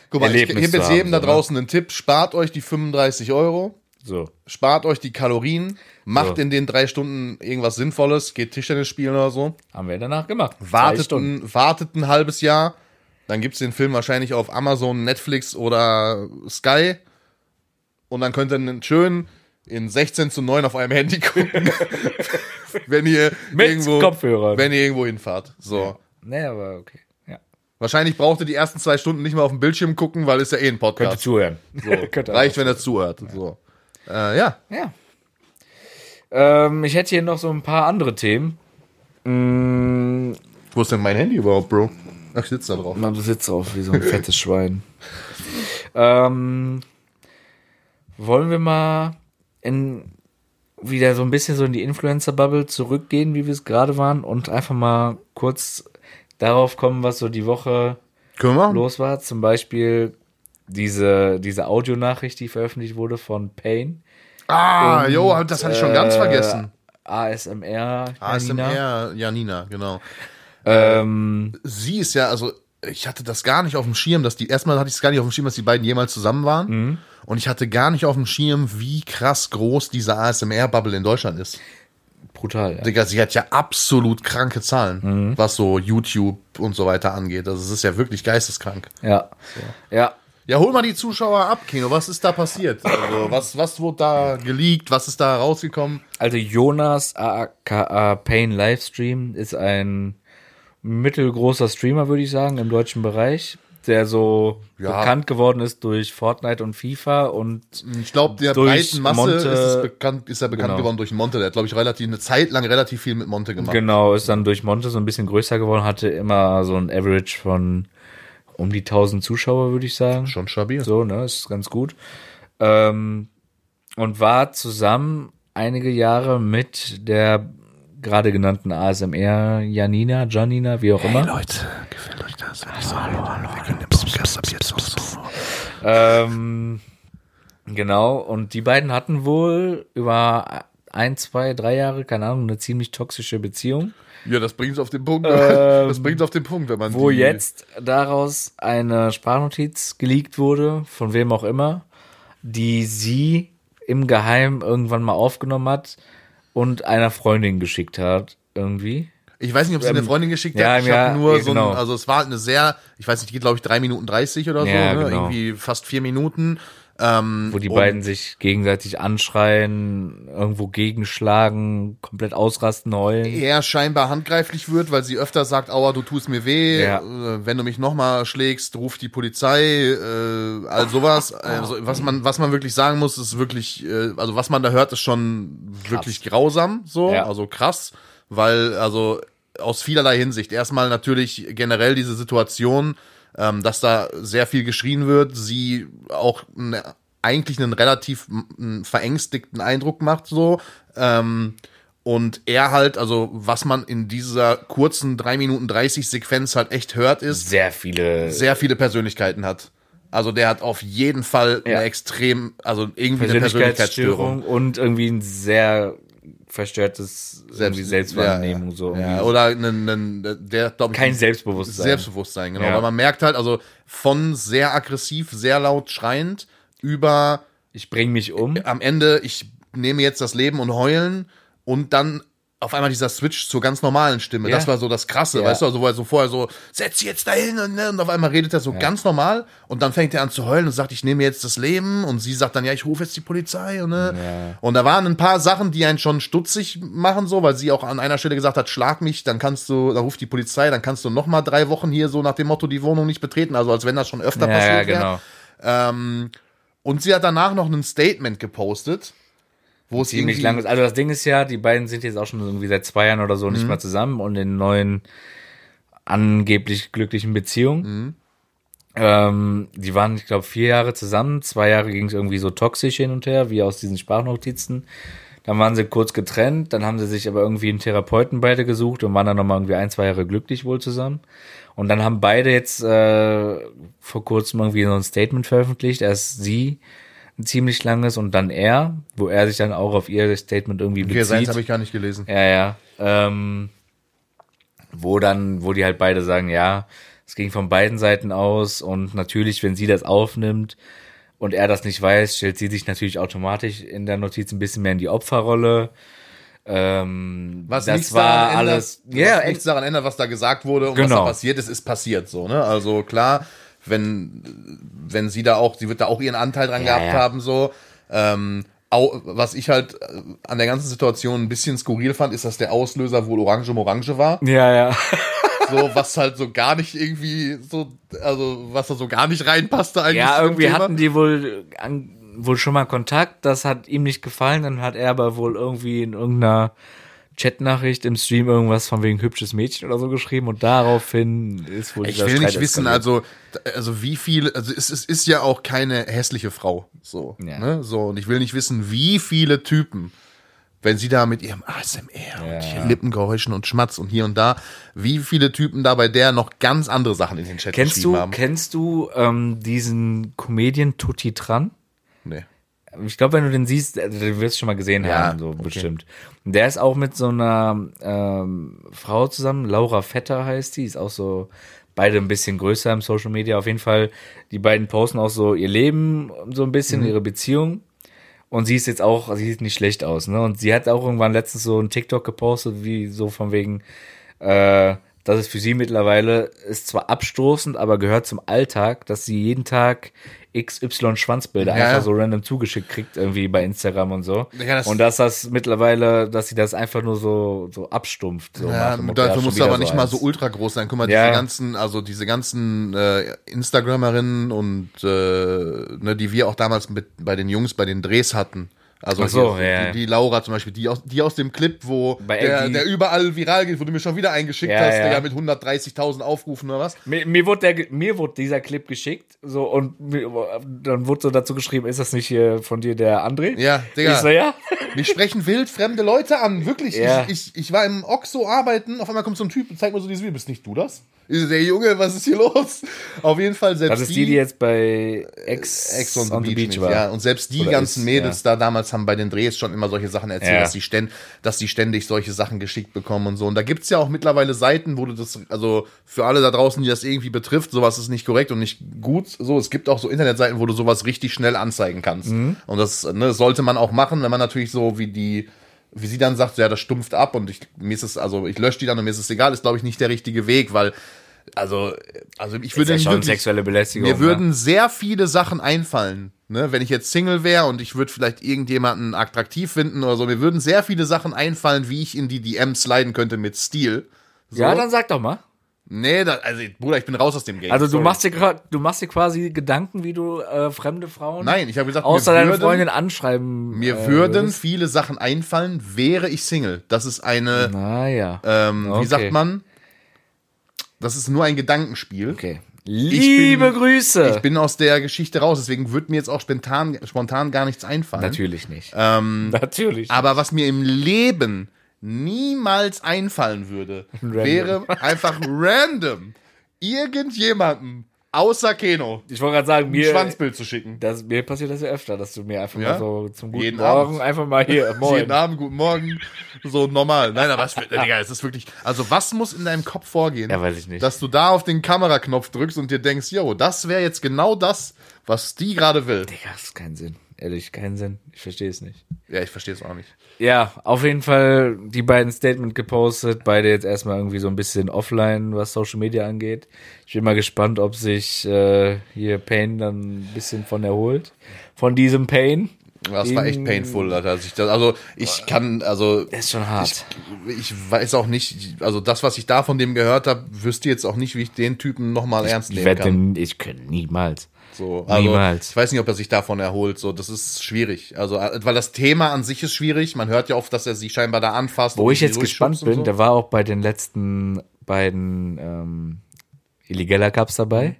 Guck mal, ich Erlebnis gebe jetzt haben, jedem da so, ne? draußen einen Tipp. Spart euch die 35 Euro, so. spart euch die Kalorien, macht So. in den drei Stunden irgendwas Sinnvolles, geht Tischtennis spielen oder so. Haben wir danach gemacht. Wartet ein, wartet ein halbes Jahr, dann gibt's den Film wahrscheinlich auf Amazon, Netflix oder Sky. Und dann könnt ihr schön in 16 zu 9 auf eurem Handy gucken. [laughs] wenn ihr Mit irgendwo, Kopfhörern. wenn ihr irgendwo hinfahrt. So. Nee, aber okay. Ja. Wahrscheinlich braucht ihr die ersten zwei Stunden nicht mal auf dem Bildschirm gucken, weil ist ja eh ein Podcast. zuhören. So, [laughs] Könnte reicht, wenn er zuhört. So. Äh, ja. Ja. Ähm, ich hätte hier noch so ein paar andere Themen. Mm, Wo ist denn mein Handy überhaupt, Bro? Ach, ich sitze da drauf. man sitzt drauf wie so ein fettes Schwein. [laughs] Ähm, wollen wir mal in wieder so ein bisschen so in die Influencer-Bubble zurückgehen, wie wir es gerade waren, und einfach mal kurz darauf kommen, was so die Woche los war. Zum Beispiel diese, diese Audionachricht, die veröffentlicht wurde von Pain. Ah, Und, jo, das hatte ich schon ganz äh, vergessen. ASMR. Janina. ASMR, Janina, genau. Ähm, Sie ist ja, also ich hatte das gar nicht auf dem Schirm, dass die, erstmal hatte ich es gar nicht auf dem Schirm, dass die beiden jemals zusammen waren. Und ich hatte gar nicht auf dem Schirm, wie krass groß diese ASMR-Bubble in Deutschland ist. brutal. Ja. Digga, sie hat ja absolut kranke Zahlen, Mhm. was so YouTube und so weiter angeht. Also es ist ja wirklich geisteskrank. Ja. ja. Ja, hol mal die Zuschauer ab, Kino. Was ist da passiert? Also, was, was wurde da geleakt? Was ist da rausgekommen? Also Jonas aka Pain Livestream ist ein mittelgroßer Streamer, würde ich sagen, im deutschen Bereich, der so Ja. bekannt geworden ist durch Fortnite und FIFA und Ich glaube, der Durch breiten Masse Monte- ist, es bekannt, ist er bekannt Genau. geworden durch Monte. Der hat, glaube ich, relativ eine Zeit lang relativ viel mit Monte gemacht. genau, ist dann durch Monte so ein bisschen größer geworden, hatte immer so ein Average von um die 1000 Zuschauer, würde ich sagen. Schon stabil. So, ne, ist ganz gut. Ähm, und war zusammen einige Jahre mit der gerade genannten ASMR Janina, Janina, wie auch immer. Leute, gefällt euch das? Wenn ich so, hallo, hallo, wir können den Podcast ab jetzt. Ähm, genau, und die beiden hatten wohl über ein, zwei, drei Jahre, keine Ahnung, eine ziemlich toxische Beziehung, Ja, das bringt's auf den Punkt. Ähm, das bringt's auf den Punkt, wenn man wo jetzt daraus eine Sprachnotiz geleakt wurde, von wem auch immer, die sie im Geheim irgendwann mal aufgenommen hat und einer Freundin geschickt hat, irgendwie. Ich weiß nicht, ob sie eine Freundin geschickt ja, hat. Ich ja, habe nur ja, so ein, genau. also es war halt eine sehr, ich weiß nicht, die geht glaube ich drei Minuten 30 oder so, Ja, ne? genau. irgendwie fast vier Minuten. Ähm, Wo die beiden sich gegenseitig anschreien, irgendwo gegenschlagen, komplett ausrasten, heulen. er scheinbar handgreiflich wird, weil sie öfter sagt, aua, du tust mir weh, Ja. äh, wenn du mich nochmal schlägst, ruf die Polizei, äh, all sowas. Also, was man, was man wirklich sagen muss, ist wirklich, äh, also was man da hört, ist schon wirklich grausam, so, Ja. also krass, weil, also aus vielerlei Hinsicht. Erstmal natürlich generell diese Situation, ähm, dass da sehr viel geschrien wird, sie auch ne, eigentlich einen relativ m, verängstigten Eindruck macht, so. Ähm, und er halt, also was man in dieser kurzen 3 Minuten 30 Sequenz halt echt hört, ist, Sehr viele sehr viele Persönlichkeiten hat. Also der hat auf jeden Fall Ja. eine extrem, also irgendwie eine Persönlichkeitsstörung Persönlichkeitsstörung. und irgendwie ein sehr verstörtes irgendwie Selbstwahrnehmung so. Ja, oder einen, einen, der glaube ich Kein Selbstbewusstsein. Selbstbewusstsein, genau. Ja. Weil man merkt halt, also von sehr aggressiv, sehr laut schreiend über Ich bring mich um. am Ende, ich nehme jetzt das Leben und heulen und dann auf einmal dieser Switch zur ganz normalen Stimme. Ja. Das war so das Krasse, Ja. weißt du, also er so vorher so, setz dich jetzt dahin und, ne, und auf einmal redet er so ganz normal und dann fängt er an zu heulen und sagt, ich nehme jetzt das Leben und sie sagt dann, ja, ich rufe jetzt die Polizei und, ne? Ja. und da waren ein paar Sachen, die einen schon stutzig machen, so, weil sie auch an einer Stelle gesagt hat, schlag mich, dann kannst du, dann ruft die Polizei, dann kannst du noch mal drei Wochen hier so nach dem Motto die Wohnung nicht betreten, also als wenn das schon öfter Ja, ja, passiert wäre. genau. Ähm, und sie hat danach noch ein Statement gepostet, wo es Ziemlich lang ist. Also das Ding ist ja, die beiden sind jetzt auch schon irgendwie seit zwei Jahren oder so Mhm. nicht mehr zusammen und in neuen angeblich glücklichen Beziehungen. Mhm. Ähm, die waren, ich glaube, vier Jahre zusammen. Zwei Jahre ging es irgendwie so toxisch hin und her, wie aus diesen Sprachnotizen. Dann waren sie kurz getrennt, dann haben sie sich aber irgendwie einen Therapeuten beide gesucht und waren dann nochmal irgendwie ein, zwei Jahre glücklich wohl zusammen. Und dann haben beide jetzt äh, vor kurzem irgendwie so ein Statement veröffentlicht. Erst sie ein ziemlich langes und dann er, wo er sich dann auch auf ihr Statement irgendwie Okay, bezieht. habe ich gar nicht gelesen. Ja, ja. Ähm, wo dann, wo die halt beide sagen, ja, es ging von beiden Seiten aus und natürlich, wenn sie das aufnimmt und er das nicht weiß, stellt sie sich natürlich automatisch in der Notiz ein bisschen mehr in die Opferrolle. Ähm, Was das war daran ändert, alles, ja, was nichts daran ändert, was da gesagt wurde und was Genau. da passiert ist, ist passiert so, ne? Also klar, wenn wenn sie da auch, sie wird da auch ihren Anteil dran Ja, gehabt ja. haben so. Ähm, au, was ich halt äh, an der ganzen Situation ein bisschen skurril fand, ist, dass der Auslöser wohl Orange um Orange war. ja, ja. [laughs] So, was halt so gar nicht irgendwie so, also was da so gar nicht reinpasste eigentlich. Ja, irgendwie hatten die wohl, an, wohl schon mal Kontakt, das hat ihm nicht gefallen, dann hat er aber wohl irgendwie in irgendeiner Chatnachricht im Stream irgendwas von wegen hübsches Mädchen oder so geschrieben und daraufhin ist wohl Ich will Streit nicht wissen, also, also wie viele, also es, es ist ja auch keine hässliche Frau, so, Ja. ne, so, und ich will nicht wissen, wie viele Typen, wenn sie da mit ihrem ASMR Ja. und hier Lippengeräuschen und Schmatz und hier und da, wie viele Typen da bei der noch ganz andere Sachen in den Chat Kennst geschrieben du, haben. kennst du ähm, diesen Comedian Tutti Tran? Nee. Ich glaube, wenn du den siehst, äh, du wirst schon mal gesehen Ja, haben, so okay. bestimmt. Der ist auch mit so einer ähm, Frau zusammen, Laura Vetter heißt die, ist auch so beide ein bisschen größer im Social Media. Auf jeden Fall, die beiden posten auch so ihr Leben so ein bisschen, Mhm. ihre Beziehung. Und sie ist jetzt auch, sie sieht nicht schlecht aus, ne? Und sie hat auch irgendwann letztens so ein TikTok gepostet, wie so von wegen, äh, das ist für sie mittlerweile, ist zwar abstoßend, aber gehört zum Alltag, dass sie jeden Tag XY Schwanzbilder Ja, einfach so random zugeschickt kriegt, irgendwie bei Instagram und so. Ja, das- und dass das mittlerweile, dass sie das einfach nur so, so abstumpft. So Ja, dafür musst du aber nicht mal eins. so ultra groß sein. Guck mal, Ja. diese ganzen, also diese ganzen äh, Instagrammerinnen und äh, ne, die wir auch damals mit bei den Jungs bei den Drehs hatten. Also so, hier, ja, die, die Laura zum Beispiel, die aus, die aus dem Clip, wo der, der überall viral geht, wo du mir schon wieder eingeschickt Ja, hast, ja. Digga, mit 130.000 Aufrufen oder was? Mir, mir, wurde der, mir wurde dieser Clip geschickt, so, und mir, dann wurde so dazu geschrieben, ist das nicht hier von dir der André? Ja, Digga. Ich so, ja. Mich sprechen wild fremde Leute an, wirklich. Ja. Ich, ich, ich war im Oxo arbeiten, auf einmal kommt so ein Typ und zeigt mir so dieses Video, bist nicht du das? Ich so, der Junge, was ist hier los? Auf jeden Fall selbst Das ist die, die jetzt bei Ex, Ex on the, Beach, war. Ja, und selbst die Oder ganzen ist, Mädels da damals haben bei den Drehs schon immer solche Sachen erzählt, Ja. dass, die ständ, dass die ständig solche Sachen geschickt bekommen und so. Und da gibt's ja auch mittlerweile Seiten, wo du das, also für alle da draußen, die das irgendwie betrifft, sowas ist nicht korrekt und nicht gut. So, es gibt auch so Internetseiten, wo du sowas richtig schnell anzeigen kannst. Mhm. Und das ne, sollte man auch machen, wenn man natürlich so wie die wie sie dann sagt, so, ja, das stumpft ab und ich, mir ist es, also ich lösche die dann und mir ist es egal, ist glaube ich nicht der richtige Weg, weil, also, also ich würde ja schon wirklich, sexuelle Belästigung. mir würden sehr viele Sachen einfallen, ne? Wenn ich jetzt Single wäre und ich würde vielleicht irgendjemanden attraktiv finden oder so, mir würden sehr viele Sachen einfallen, wie ich in die DMs sliden könnte mit Stil. So. Ja, dann sag doch mal. Nee, da, also Bruder, ich bin raus aus dem Game. Also du Sorry. machst dir gra- du machst dir quasi Gedanken, wie du äh, fremde Frauen Nein, ich habe gesagt, außer deine würden, Freundin anschreiben. mir äh, würden viele Sachen einfallen, wäre ich Single. Das ist eine, Naja. ähm, Okay. wie sagt man? Das ist nur ein Gedankenspiel. Okay. Liebe Grüße. Ich bin aus der Geschichte raus, deswegen wird mir jetzt auch spontan, spontan gar nichts einfallen. Natürlich nicht. Ähm, [laughs] Natürlich. Aber was mir im Leben niemals einfallen würde, Random. wäre einfach random irgendjemanden außer Keno, Ich wollte gerade sagen, ein mir, Schwanzbild zu schicken. das, mir passiert das ja öfter, dass du mir einfach Ja? mal so zum guten Jeden Morgen Abend. einfach mal hier, [laughs] Jeden moin. Abend, guten Morgen, so normal. Nein, aber was, Digga, es ist wirklich, also was muss in deinem Kopf vorgehen? Ja, weiß ich nicht. Dass du da auf den Kameraknopf drückst und dir denkst, yo, das wäre jetzt genau das, was die gerade will. Digga, das ist keinen Sinn. Ehrlich, keinen Sinn. Ich verstehe es nicht. Ja, ich verstehe es auch nicht. Ja, auf jeden Fall die beiden Statement gepostet, beide jetzt erstmal irgendwie so ein bisschen offline, was Social Media angeht. Ich bin mal gespannt, ob sich äh, hier Pain dann ein bisschen von erholt. Von diesem Pain. Das war echt In- painful, Alter. als ich das, also ich kann, also Das ist schon hart. ich weiß auch nicht, also das, was ich da von dem gehört habe, wüsste jetzt auch nicht, wie ich den Typen nochmal ernst ich nehmen kann. ich könnte niemals. So, also, Niemals. Ich weiß nicht, ob er sich davon erholt. So, das ist schwierig. Also, äh, weil das Thema an sich ist schwierig. Man hört ja oft, dass er sich scheinbar da anfasst. Wo ich jetzt gespannt bin, so. der war auch bei den letzten beiden ähm, Illegaler Cups dabei.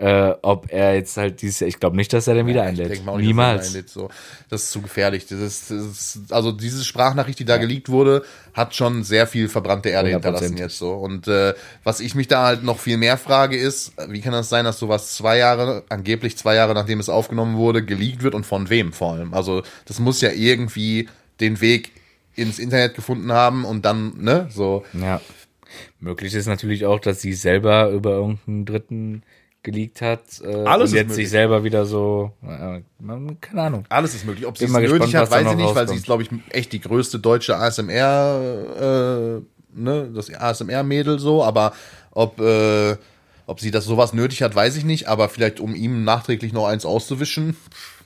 Äh, ob er jetzt halt dieses Jahr, ich glaube nicht, dass er den wieder Ich einlädt. mal auch nicht, dass er Niemals. einlädt, so. Das ist zu gefährlich. Das ist, das ist, also diese Sprachnachricht, die da geleakt wurde, hat schon sehr viel verbrannte Erde 100%. hinterlassen jetzt so. Und äh, was ich mich da halt noch viel mehr frage, ist, wie kann das sein, dass sowas zwei Jahre, angeblich zwei Jahre nachdem es aufgenommen wurde, geleakt wird und von wem vor allem? Also das muss ja irgendwie den Weg ins Internet gefunden haben und dann, ne, so. Ja. Möglich ist natürlich auch, dass sie selber über irgendeinen Dritten geleakt hat äh, Alles und jetzt möglich. sich selber wieder so, äh, keine Ahnung. Alles ist möglich. Ob sie es nötig gespannt, hat, weiß ich nicht, weil sie ist, glaube ich, echt die größte deutsche ASMR, äh, ne, das ASMR-Mädel so, aber ob, äh, ob sie das sowas nötig hat, weiß ich nicht, aber vielleicht um ihm nachträglich noch eins auszuwischen,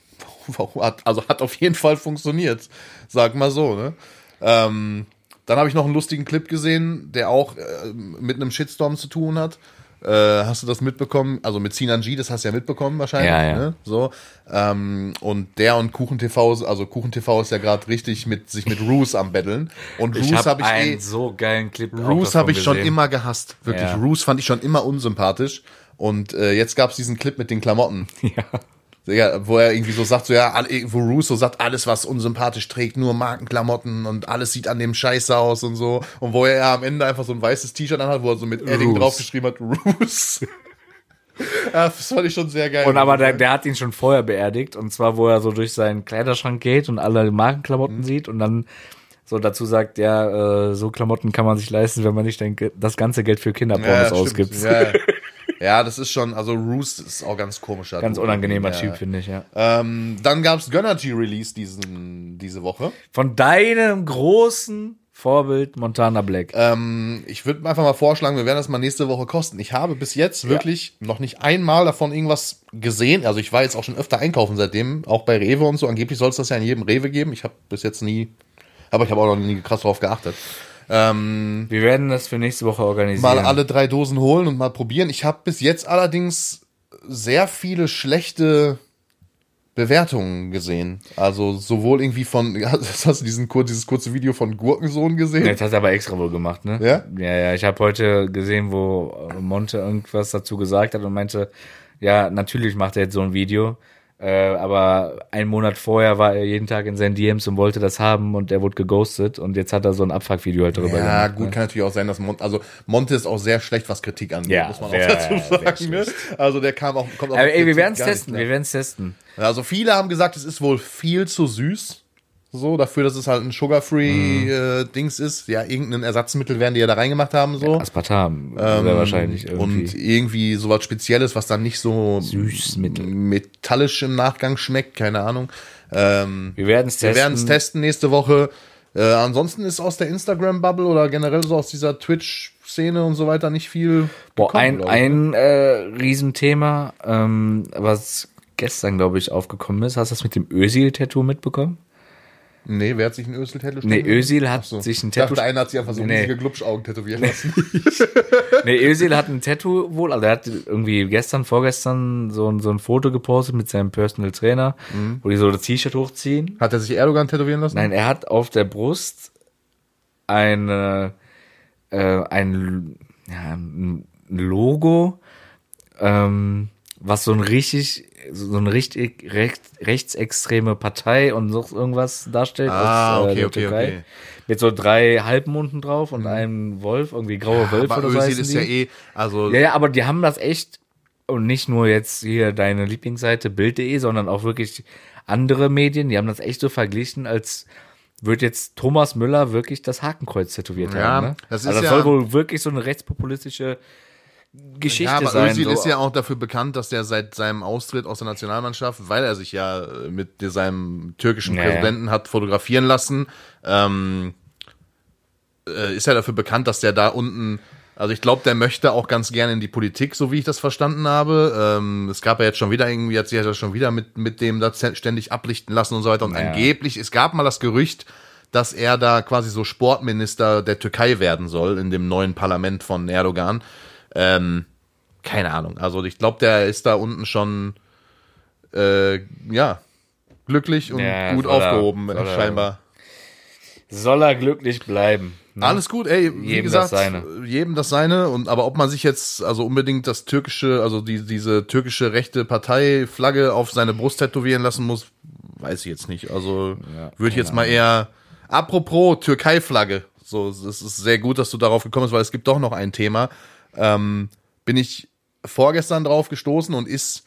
[laughs] hat, also hat auf jeden Fall funktioniert, sag mal so, ne. Ähm, dann habe ich noch einen lustigen Clip gesehen, der auch äh, mit einem Shitstorm zu tun hat. Äh, hast du das mitbekommen? Also mit Sinan G, das hast du ja mitbekommen wahrscheinlich. Ja, ja. Ne? So. Ähm, und der und KuchenTV, also KuchenTV ist ja gerade richtig mit sich mit Roos am betteln. Und Roos habe habe ich einen eh, so geilen Clip. Roos habe ich schon gesehen. immer gehasst. Wirklich. Ja. Roos fand ich schon immer unsympathisch. Und äh, jetzt gab's diesen Clip mit den Klamotten. [laughs] Ja. Ja, wo er irgendwie so sagt, so ja, wo Russo sagt, alles was unsympathisch trägt, nur Markenklamotten und alles sieht an dem scheiße aus und so. Und wo er ja am Ende einfach so ein weißes T-Shirt anhat, wo er so mit Edding draufgeschrieben hat, Roos. [laughs] ja, das fand ich schon sehr geil. Und aber der, der hat ihn schon vorher beerdigt. Und zwar, wo er so durch seinen Kleiderschrank geht und alle Markenklamotten Mhm. sieht und dann so dazu sagt, ja, äh, so Klamotten kann man sich leisten, wenn man nicht das ganze Geld für Kinderpornos stimmt. ausgibt. Ja, [laughs] ja. das ist schon, also Roos ist auch ganz komischer. Ganz Dude. unangenehmer ja. Typ, finde ich, ja. Ähm, dann gab's Gönnergy Release diesen, diese Woche. Von deinem großen Vorbild Montana Black. Ähm, ich würde einfach mal vorschlagen, wir werden das mal nächste Woche kosten. Ich habe bis jetzt wirklich noch nicht einmal davon irgendwas gesehen. Also ich war jetzt auch schon öfter einkaufen seitdem, auch bei Rewe und so. Angeblich soll es das ja in jedem Rewe geben. Ich habe bis jetzt nie, aber ich habe auch noch nie krass drauf geachtet. Ähm, Wir werden das für nächste Woche organisieren. mal alle drei Dosen holen und mal probieren. Ich habe bis jetzt allerdings sehr viele schlechte Bewertungen gesehen. Also sowohl irgendwie von, [laughs] hast du diesen, dieses kurze Video von Gurkensohn gesehen? Jetzt hat er aber extra wohl gemacht, ne? Ja? Ja, ja. Ich habe heute gesehen, wo Monte irgendwas dazu gesagt hat und meinte, ja, natürlich macht er jetzt so ein Video. Äh, aber einen Monat vorher war er jeden Tag in seinen DMs und wollte das haben und er wurde geghostet und jetzt hat er so ein Abfuck-Video halt darüber Ja, gemacht. gut, ne? kann natürlich auch sein, dass Monte, also Monte ist auch sehr schlecht, was Kritik angeht, Ja, muss man auch dazu sagen. Ne? Also der kam auch, kommt auch Aber ey, wir werden es gar nicht testen, klar. wir werden es testen. Also viele haben gesagt, es ist wohl viel zu süß. So, dafür, dass es halt ein Sugar-Free äh, Dings ist. Ja, irgendein Ersatzmittel werden die ja da reingemacht haben, so. Aspartam sehr wahrscheinlich irgendwie. Ähm, Und irgendwie sowas Spezielles, was dann nicht so Süßmittel. metallisch im Nachgang schmeckt, keine Ahnung. Ähm, wir werden es wir testen. werden es testen nächste Woche. Äh, ansonsten ist aus der Instagram-Bubble oder generell so aus dieser Twitch-Szene und so weiter nicht viel. Boah, gekommen, ein, ich, ne? ein äh, Riesenthema, ähm, was gestern, glaube ich, aufgekommen ist. Hast du das mit dem Ösil-Tattoo mitbekommen? Nee, wer hat sich ein Ösil-Tattoo Nee, tätowiert? Özil hat so. sich ein Ich dachte, Tattoo- einer hat sich einfach so Nee. riesige Glubschaugen tätowieren lassen. [laughs] Nee, Özil hat ein Tattoo wohl, also er hat irgendwie gestern, vorgestern so ein, so ein Foto gepostet mit seinem Personal Trainer, Mhm. wo die so das T-Shirt hochziehen. Hat er sich Erdogan tätowieren lassen? Nein, er hat auf der Brust eine, äh, ein, ja, ein Logo, ähm, was so ein richtig, so eine richtig recht, rechtsextreme Partei und noch irgendwas darstellt Ah, aus äh, okay, okay, Türkei. okay. Mit so drei Halbmunden drauf und einem Wolf, irgendwie graue Wölfe Aber oder so Özil ist die. ja eh, also Ja, ja, aber die haben das echt und nicht nur jetzt hier deine Lieblingsseite Bild.de, sondern auch wirklich andere Medien, die haben das echt so verglichen, als wird jetzt Thomas Müller wirklich das Hakenkreuz tätowiert Ja, haben. Ne? das ist also das ja- soll wohl wirklich so eine rechtspopulische Geschichte Ja, aber sein. Özil so. ist ja auch dafür bekannt, dass der seit seinem Austritt aus der Nationalmannschaft, weil er sich ja äh, mit seinem türkischen Ja, ja. Präsidenten hat fotografieren lassen, ähm, äh, ist er dafür bekannt, dass der da unten, also ich glaube, der möchte auch ganz gerne in die Politik, so wie ich das verstanden habe. Ähm, es gab ja jetzt schon wieder irgendwie, hat sich ja schon wieder mit, mit dem da ständig ablichten lassen und so weiter. Und Ja. angeblich, es gab mal das Gerücht, dass er da quasi so Sportminister der Türkei werden soll in dem neuen Parlament von Erdogan. Ähm, keine Ahnung. Also ich glaube, der ist da unten schon äh, ja glücklich und Ja, gut er- aufgehoben, er- scheinbar. Soll er glücklich bleiben. Ne? Alles gut, ey, wie Jedem gesagt, das Seine. jedem das seine. Und aber ob man sich jetzt also unbedingt das türkische, also die, diese türkische rechte Partei-Flagge auf seine Brust tätowieren lassen muss, weiß ich jetzt nicht. Also Ja, würde ich jetzt mal eher. Apropos Türkei-Flagge, so es ist sehr gut, dass du darauf gekommen bist, weil es gibt doch noch ein Thema. Ähm, bin ich vorgestern drauf gestoßen und ist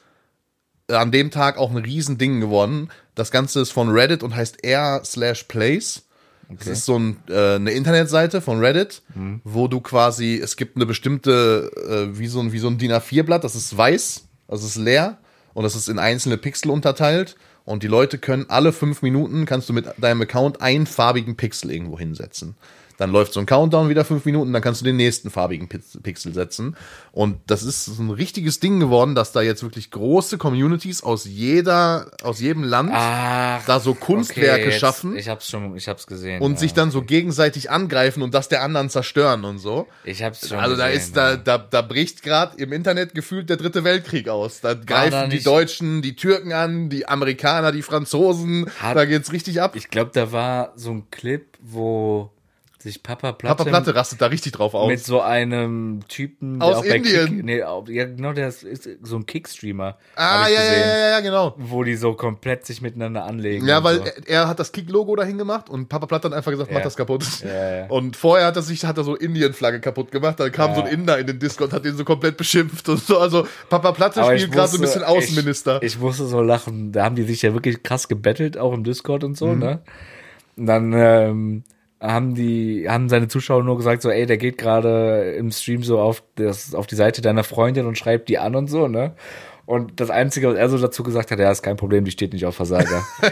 an dem Tag auch ein Riesending geworden. Das Ganze ist von Reddit und heißt r slash place. Das ist so ein, äh, eine Internetseite von Reddit, wo du quasi, es gibt eine bestimmte, äh, wie so ein, wie so ein DIN A4-Blatt, das ist weiß, das ist leer und das ist in einzelne Pixel unterteilt und die Leute können alle fünf Minuten, kannst du mit deinem Account einen farbigen Pixel irgendwo hinsetzen. Dann läuft so ein Countdown wieder fünf Minuten, dann kannst du den nächsten farbigen Pix- Pixel setzen. Und das ist so ein richtiges Ding geworden, dass da jetzt wirklich große Communities aus jeder, aus jedem Land Ach, da so Kunstwerke okay, jetzt- schaffen Ich hab's schon, ich hab's gesehen. und ja. sich dann so gegenseitig angreifen und das der anderen zerstören und so. Ich hab's schon Also da gesehen, ist da, ja. da, da bricht gerade im Internet gefühlt der dritte Weltkrieg aus. Da greifen da die Deutschen, die Türken an, die Amerikaner, die Franzosen. Hat- da geht's richtig ab. Ich glaube, da war so ein Clip, wo sich Papa Platte, Papa Platte rastet da richtig drauf aus. mit so einem Typen, Aus Indien. Kick, nee, auch- ja genau, der ist, ist so ein Kickstreamer. ah, ja, ja, gesehen, ja, ja, ja, genau. Wo die so komplett sich miteinander anlegen. Ja, weil so. er, er hat das Kick-Logo dahin gemacht und Papa Platte hat einfach gesagt, mach Ja. das kaputt. Ja, ja. Und vorher hat er sich, hat er so Indien-Flagge kaputt gemacht, dann kam so ein Inder in den Discord, hat den so komplett beschimpft und so. Also Papa Platte Aber spielt gerade so ein bisschen Außenminister. Ich, ich musste so lachen. Da haben die sich ja wirklich krass gebettelt, auch im Discord und Mhm. so, ne? Und dann ähm, haben die, haben seine Zuschauer nur gesagt, so, ey, der geht gerade im Stream so auf, das, auf die Seite deiner Freundin und schreibt die an und so, ne? Und das Einzige, was er so dazu gesagt hat, ja, ist kein Problem, die steht nicht auf Versager. [laughs]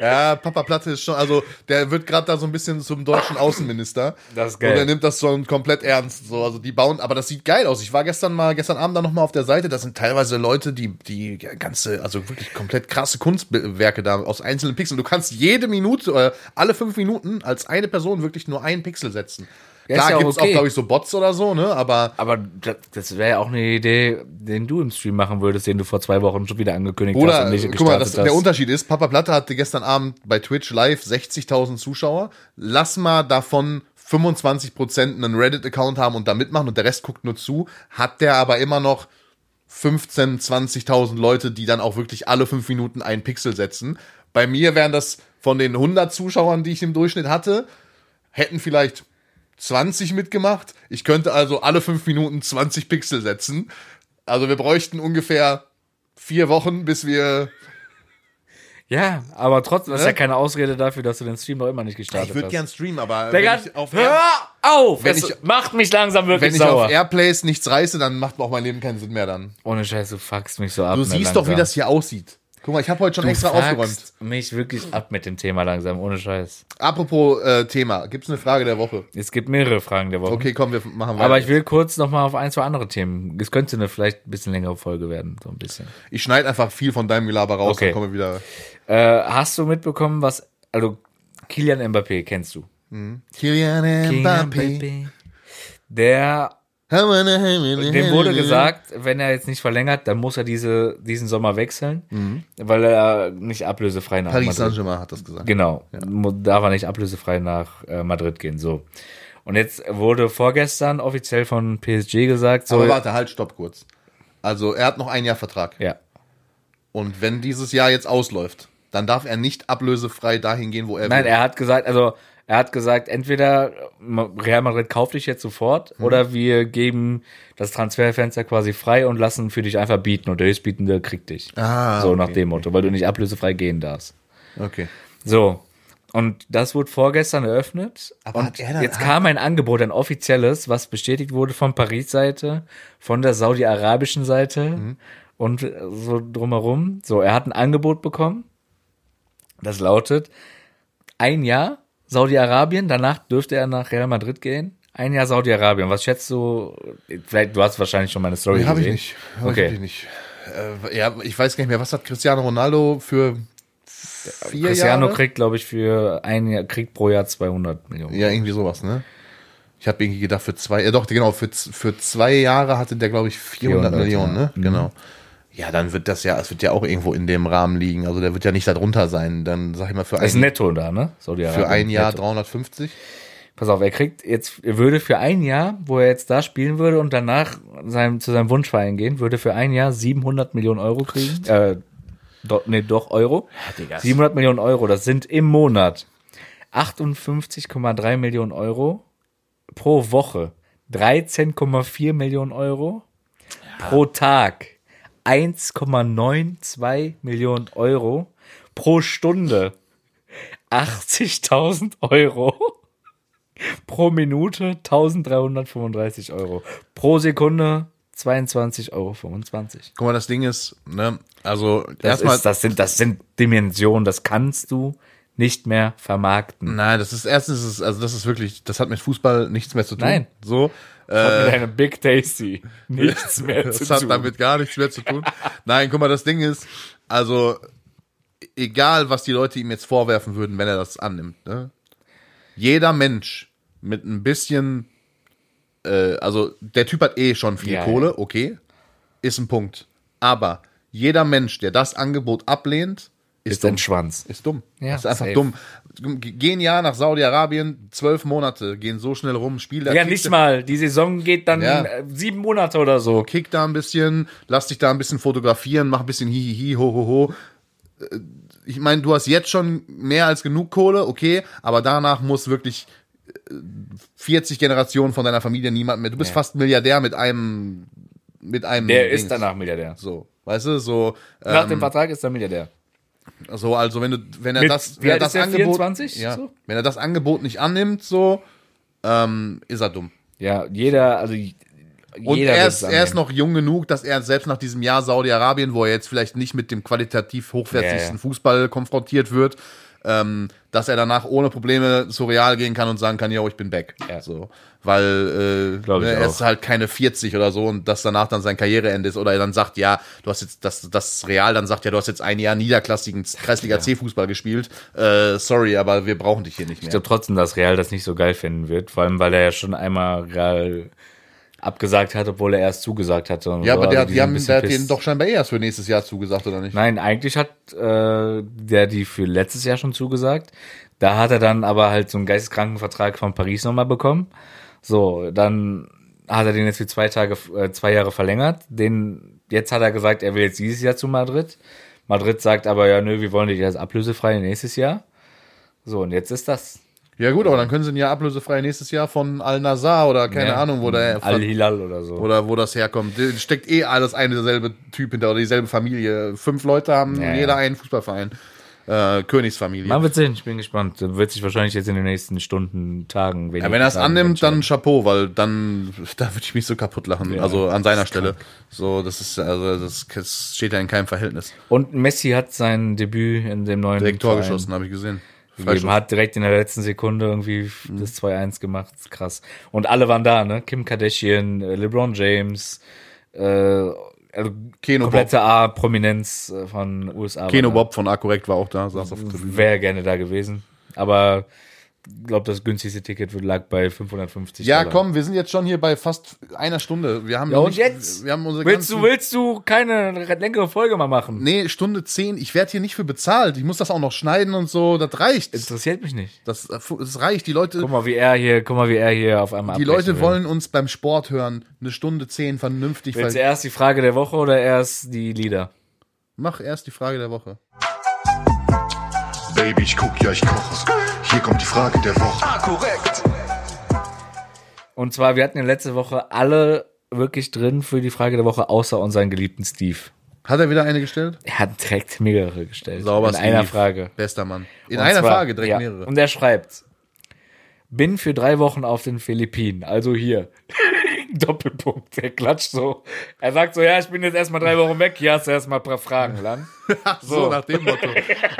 Ja, Papa Platte ist schon, also der wird gerade da so ein bisschen zum deutschen Außenminister. Das ist Und geil. er nimmt das schon komplett ernst. So, also die bauen, aber das sieht geil aus. Ich war gestern mal, gestern Abend da noch mal auf der Seite. Das sind teilweise Leute, die die ganze, also wirklich komplett krasse Kunstwerke da aus einzelnen Pixeln. Du kannst jede Minute, äh, alle fünf Minuten als eine Person wirklich nur einen Pixel setzen. Ja, Klar ja auch gibt's okay. auch, glaube ich, so Bots oder so, ne? Aber Aber das, das wäre ja auch eine Idee, den du im Stream machen würdest, den du vor zwei Wochen schon wieder angekündigt hast Bruder, und nicht guck mal, das, gestartet der hast. Unterschied ist, Papa Platte hatte gestern Abend bei Twitch live 60.000 Zuschauer. Lass mal davon 25% einen Reddit-Account haben und da mitmachen und der Rest guckt nur zu. Hat der aber immer noch 15, 20.000 Leute, die dann auch wirklich alle fünf Minuten einen Pixel setzen. Bei mir wären das von den 100 Zuschauern, die ich im Durchschnitt hatte, hätten vielleicht 20 mitgemacht. Ich könnte also alle fünf Minuten 20 Pixel setzen. Also wir bräuchten ungefähr vier Wochen, bis wir. Ja, aber trotzdem, das ist Ne? ja keine Ausrede dafür, dass du den Stream noch immer nicht gestartet Ich würde hast. gern streamen, aber Digga, wenn ich auf, hör auf! Wenn ich- macht mich langsam wirklich wenn ich sauer. auf Airplays nichts reiße, dann macht auch mein Leben keinen Sinn mehr dann. Ohne Scheiß, du fuckst mich so ab. Du ne, siehst doch, wie das hier aussieht. Guck mal, ich habe heute schon du extra aufgeräumt. mich wirklich ab mit dem Thema langsam, ohne Scheiß. Apropos äh, Thema, gibt's eine Frage der Woche? Es gibt mehrere Fragen der Woche. Okay, komm, wir machen weiter. Aber ich will kurz noch mal auf ein, zwei andere Themen. Es könnte eine vielleicht ein bisschen längere Folge werden, so ein bisschen. ich schneide einfach viel von deinem Gelaber raus, Okay. dann kommen wir wieder. Äh, hast du mitbekommen, was, also Kilian Mbappé kennst du? Kylian Mbappé. Der, dem wurde gesagt, wenn er jetzt nicht verlängert, dann muss er diese, diesen Sommer wechseln, Mhm. weil er nicht ablösefrei nach Paris Madrid Saint-Germain hat das gesagt. Genau, Mu- darf er nicht ablösefrei nach äh, Madrid gehen. So. Und jetzt wurde vorgestern offiziell von PSG gesagt, so. Aber warte, halt, stopp kurz. Also er hat noch ein Jahr Vertrag. ja. Und wenn dieses Jahr jetzt ausläuft, dann darf er nicht ablösefrei dahin gehen, wo er Nein, will. er hat gesagt, also Er hat gesagt, entweder Real Madrid kauft dich jetzt sofort Mhm. oder wir geben das Transferfenster quasi frei und lassen für dich einfach bieten und der Höchstbietende kriegt dich. Ah, so okay, nach dem Motto, weil du nicht ablösefrei gehen darfst. Okay. So. Und das wurde vorgestern eröffnet. Aber und er jetzt kam ein Angebot, ein offizielles, was bestätigt wurde von Paris-Seite, von der saudi-arabischen Seite Mhm. und äh, so drumherum. So, er hat ein Angebot bekommen. Das lautet ein Jahr Saudi-Arabien, danach dürfte er nach Real Madrid gehen. Ein Jahr Saudi-Arabien. Was schätzt du? Vielleicht, du hast wahrscheinlich schon meine Story Nee, habe ich gesehen. nicht. Hab Okay. Ich nicht. Äh, ja, ich weiß gar nicht mehr, was hat Cristiano Ronaldo für vier Cristiano Jahre? kriegt, glaube ich, für ein Jahr, kriegt pro Jahr 200 Millionen. Ja, irgendwie sowas, ne? Ich habe irgendwie gedacht, für zwei, ja doch, genau, für, für zwei Jahre hatte der, glaube ich, 400, 400, Millionen, ja. ne? Genau. Ja, dann wird das ja, es wird ja auch irgendwo in dem Rahmen liegen. Also der wird ja nicht darunter sein. Dann sag ich mal für Das ist ein, netto da, ne? Für ein Jahr Netto. 350. Pass auf, er kriegt jetzt, er würde für ein Jahr, wo er jetzt da spielen würde und danach seinem, zu seinem Wunschverein gehen, würde für ein Jahr 700 Millionen Euro kriegen. Äh, do, nee, doch Euro. Digga. 700 Millionen Euro, das sind im Monat 58,3 Millionen Euro pro Woche, 13,4 Millionen Euro pro Tag, 1,92 Millionen Euro pro Stunde, 80.000 Euro pro Minute, 1335 Euro pro Sekunde, 22,25 Euro. Guck mal, das Ding ist, ne, also Das, erstmal, das, sind, das sind Dimensionen, das kannst du nicht mehr vermarkten. nein, das ist erstens, ist also das ist wirklich, das hat mit Fußball nichts mehr zu tun. Nein. So, Hat mit einem Big Tasty [laughs] nichts mehr das zu hat tun. damit gar nichts mehr zu tun. Nein, guck mal, das Ding ist, also egal, was die Leute ihm jetzt vorwerfen würden, wenn er das annimmt, ne? Jeder Mensch mit ein bisschen, äh, also der Typ hat eh schon viel Ja, Kohle, okay, ist ein Punkt. Aber jeder Mensch, der das Angebot ablehnt, ist, ist ein dumm. Schwanz. Ist dumm. Ja, das ist einfach safe. dumm. Gehen ja nach Saudi-Arabien, zwölf Monate, gehen so schnell rum, Spiel Ja, nicht mal. Die Saison geht dann Ja. äh, sieben Monate oder so. kick da ein bisschen, lass dich da ein bisschen fotografieren, mach ein bisschen hihihi, ho, ho, ho. Äh, Ich meine, du hast jetzt schon mehr als genug Kohle, okay, aber danach muss wirklich äh, 40 Generationen von deiner Familie niemand mehr. Du bist Ja. fast Milliardär mit einem, mit einem. Der Dings. ist danach Milliardär. So, weißt du, so, Nach ähm, dem Vertrag ist er Milliardär. So, also wenn du, wenn er Mit- das, wenn er das Angebot, 24? ja, So? wenn er das Angebot nicht annimmt, so, ähm, ist er dumm. Ja, jeder, also Und jeder er ist, er ist noch jung genug, dass er selbst nach diesem Jahr Saudi-Arabien, wo er jetzt vielleicht nicht mit dem qualitativ hochwertigsten Ja, ja. Fußball konfrontiert wird, ähm, dass er danach ohne Probleme zu Real gehen kann und sagen kann, yo, ich bin back. Ja. So, weil äh, ich ne, er ist halt keine 40 oder so und dass danach dann sein Karriereende ist oder er dann sagt, ja, du hast jetzt das, das Real dann sagt, ja, du hast jetzt ein Jahr niederklassigen Kreisliga C Fußball gespielt. Äh, sorry, aber wir brauchen dich hier nicht Ich mehr. glaube trotzdem, dass Real das nicht so geil finden wird, vor allem weil er ja schon einmal Real abgesagt hat, obwohl er erst zugesagt hatte. ja, so. aber der, Also hat- die die haben, der hat denen doch scheinbar eh erst für nächstes Jahr zugesagt, oder nicht? Nein, eigentlich hat äh, der die für letztes Jahr schon zugesagt. Da hat er dann aber halt so einen geisteskranken Vertrag von Paris nochmal bekommen. So, dann hat er den jetzt für zwei Tage, äh, zwei Jahre verlängert. Den, jetzt hat er gesagt, er will jetzt dieses Jahr zu Madrid. Madrid sagt aber, ja, nö, wir wollen dich als ablösefrei nächstes Jahr. So, und jetzt ist das. Ja gut, aber dann können sie ihn ja ablösefrei nächstes Jahr von Al-Nazar oder keine Ja, Ahnung, wo der Al-Hilal oder so. oder wo das herkommt. Da Steckt eh alles eine derselbe Typ hinter oder dieselbe Familie. Fünf Leute haben Ja, jeder ja. einen Fußballverein. Äh, Königsfamilie. Man wird sehen, ich bin gespannt. Wird sich wahrscheinlich jetzt in den nächsten Stunden, Tagen, ja, wenn er es annimmt, dann Chapeau, weil dann da würde ich mich so kaputt lachen. Also an seiner Stelle. So, das ist also das, das steht ja in keinem Verhältnis. Und Messi hat sein Debüt in dem neuen Direkt Tor Verein geschossen, habe ich gesehen. Gegeben. Hat direkt in der letzten Sekunde irgendwie das 2-1 gemacht. Krass. Und alle waren da, ne? Kim Kardashian, äh, LeBron James, äh, also Keno komplette A-Prominenz äh, von USA. Keno. Bob von A-Korrekt war auch da, saß auf der Tribüne. Wäre gerne da gewesen. Aber glaube, das günstigste Ticket lag bei 550 Ja, Dollar. komm, wir sind jetzt schon hier bei fast einer Stunde. Wir haben Ja, und nicht, jetzt? Wir haben unsere Willst du, willst du keine längere Folge mal machen? Nee, Stunde 10. Ich werde hier nicht für bezahlt. Ich muss das auch noch schneiden und so. Das reicht. Interessiert mich nicht. Das, das reicht. Die Leute, Guck mal, wie er hier, guck mal, wie er hier auf einmal die Leute will. wollen uns beim Sport hören. Eine Stunde 10 vernünftig. Willst du erst die Frage der Woche oder erst die Lieder? Mach erst die Frage der Woche. Baby, ich guck, ja, ich koche. Hier kommt die Frage der Woche. Ah, korrekt. Und zwar, wir hatten ja letzte Woche alle wirklich drin für die Frage der Woche, außer unseren geliebten Steve. Hat er wieder eine gestellt? Er hat direkt mehrere gestellt. Sauber in einer Steve. Frage. Bester Mann. In Und einer zwar- Frage direkt ja, mehrere. Und er schreibt, bin für drei Wochen auf den Philippinen, also hier. [laughs] Doppelpunkt, er klatscht so. Er sagt so, ja, ich bin jetzt erstmal drei Wochen weg, hier hast du erstmal ein paar Fragen lang. [laughs] Ach so, nach dem Motto.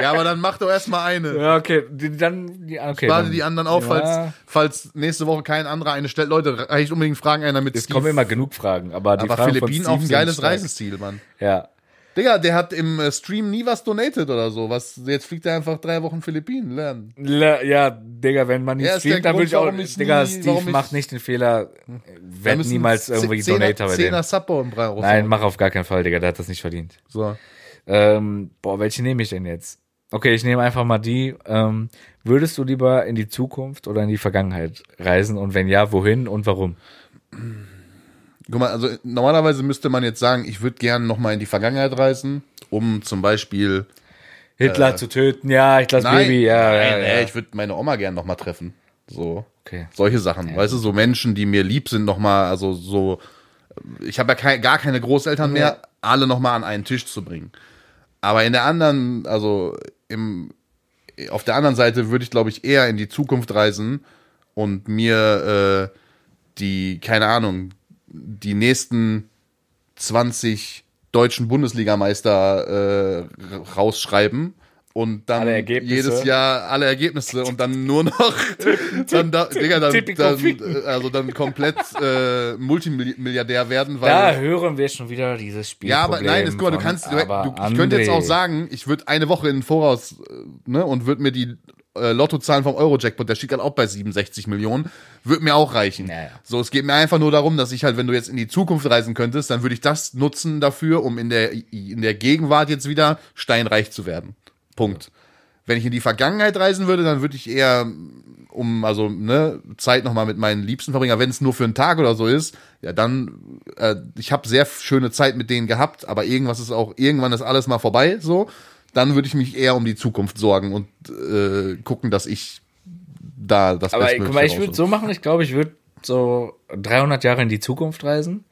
Ja, aber dann mach doch erstmal eine. Ja, okay, die, dann, die, okay. Spare dann, die anderen auf, falls, Ja. falls nächste Woche kein anderer eine stellt. Leute, reicht unbedingt Fragen ein, damit Es kommen immer genug Fragen, aber die Aber Fragen Philippinen auch ein geiles. Reiseziel, Mann. Ja. Digga, der hat im äh, Stream nie was donated oder so. Was, jetzt fliegt er einfach drei Wochen Philippinen lernen. Le- Ja, Digga, wenn man nicht der streamt, dann würde ich auch, ich Digga, nie- Steve macht nicht den Fehler, werd niemals irgendwie Donator bei dem. Suppo im Brei Nein, mach auf gar keinen Fall, Digga, der hat das nicht verdient. So. Ähm, boah, welche nehme ich denn jetzt? Okay, ich nehme einfach mal die. Ähm, würdest du lieber in die Zukunft oder in die Vergangenheit reisen? Und wenn ja, wohin und warum? [clears throat] Guck mal, also normalerweise müsste man jetzt sagen, ich würde gerne nochmal in die Vergangenheit reisen, um zum Beispiel. Hitler zu töten, ja, ich lasse Nein, Baby, ja, nein, ja, ja. ich würde meine Oma gerne nochmal treffen. So. Okay. Solche Sachen. Weißt du, so Menschen, die mir lieb sind, nochmal, also so. Ich habe ja kein, gar keine Großeltern mehr, alle nochmal an einen Tisch zu bringen. Aber in der anderen, also im, auf der anderen Seite würde ich, glaube ich, eher in die Zukunft reisen und mir äh, die, keine Ahnung, die nächsten 20 deutschen Bundesligameister äh, rausschreiben und dann jedes Jahr alle Ergebnisse und dann nur noch [laughs] dann da, Digga, dann, dann äh, also dann komplett äh, Multimilliardär werden, weil Da hören wir schon wieder dieses Spiel. ja, aber nein, jetzt, guck mal, du kannst, du, ich könnte jetzt auch sagen, ich würde eine Woche in den Voraus, äh, ne, und würde mir die äh, Lottozahlen vom Euro-Jackpot, der steht gerade auch bei 67 Millionen, würde mir auch reichen. Ja, ja. So, es geht mir einfach nur darum, dass ich halt, wenn du jetzt in die Zukunft reisen könntest, dann würde ich das nutzen dafür, um in der, in der Gegenwart jetzt wieder steinreich zu werden. Punkt. Wenn ich in die Vergangenheit reisen würde, dann würde ich eher um also ne Zeit noch mal mit meinen Liebsten verbringen. Wenn es nur für einen Tag oder so ist, ja dann äh, ich habe sehr schöne Zeit mit denen gehabt, aber irgendwas ist auch irgendwann ist alles mal vorbei. So, dann würde ich mich eher um die Zukunft sorgen und äh, gucken, dass ich da das Aber guck mal, ich würde so machen, ich glaube, ich würde so 300 Jahre in die Zukunft reisen.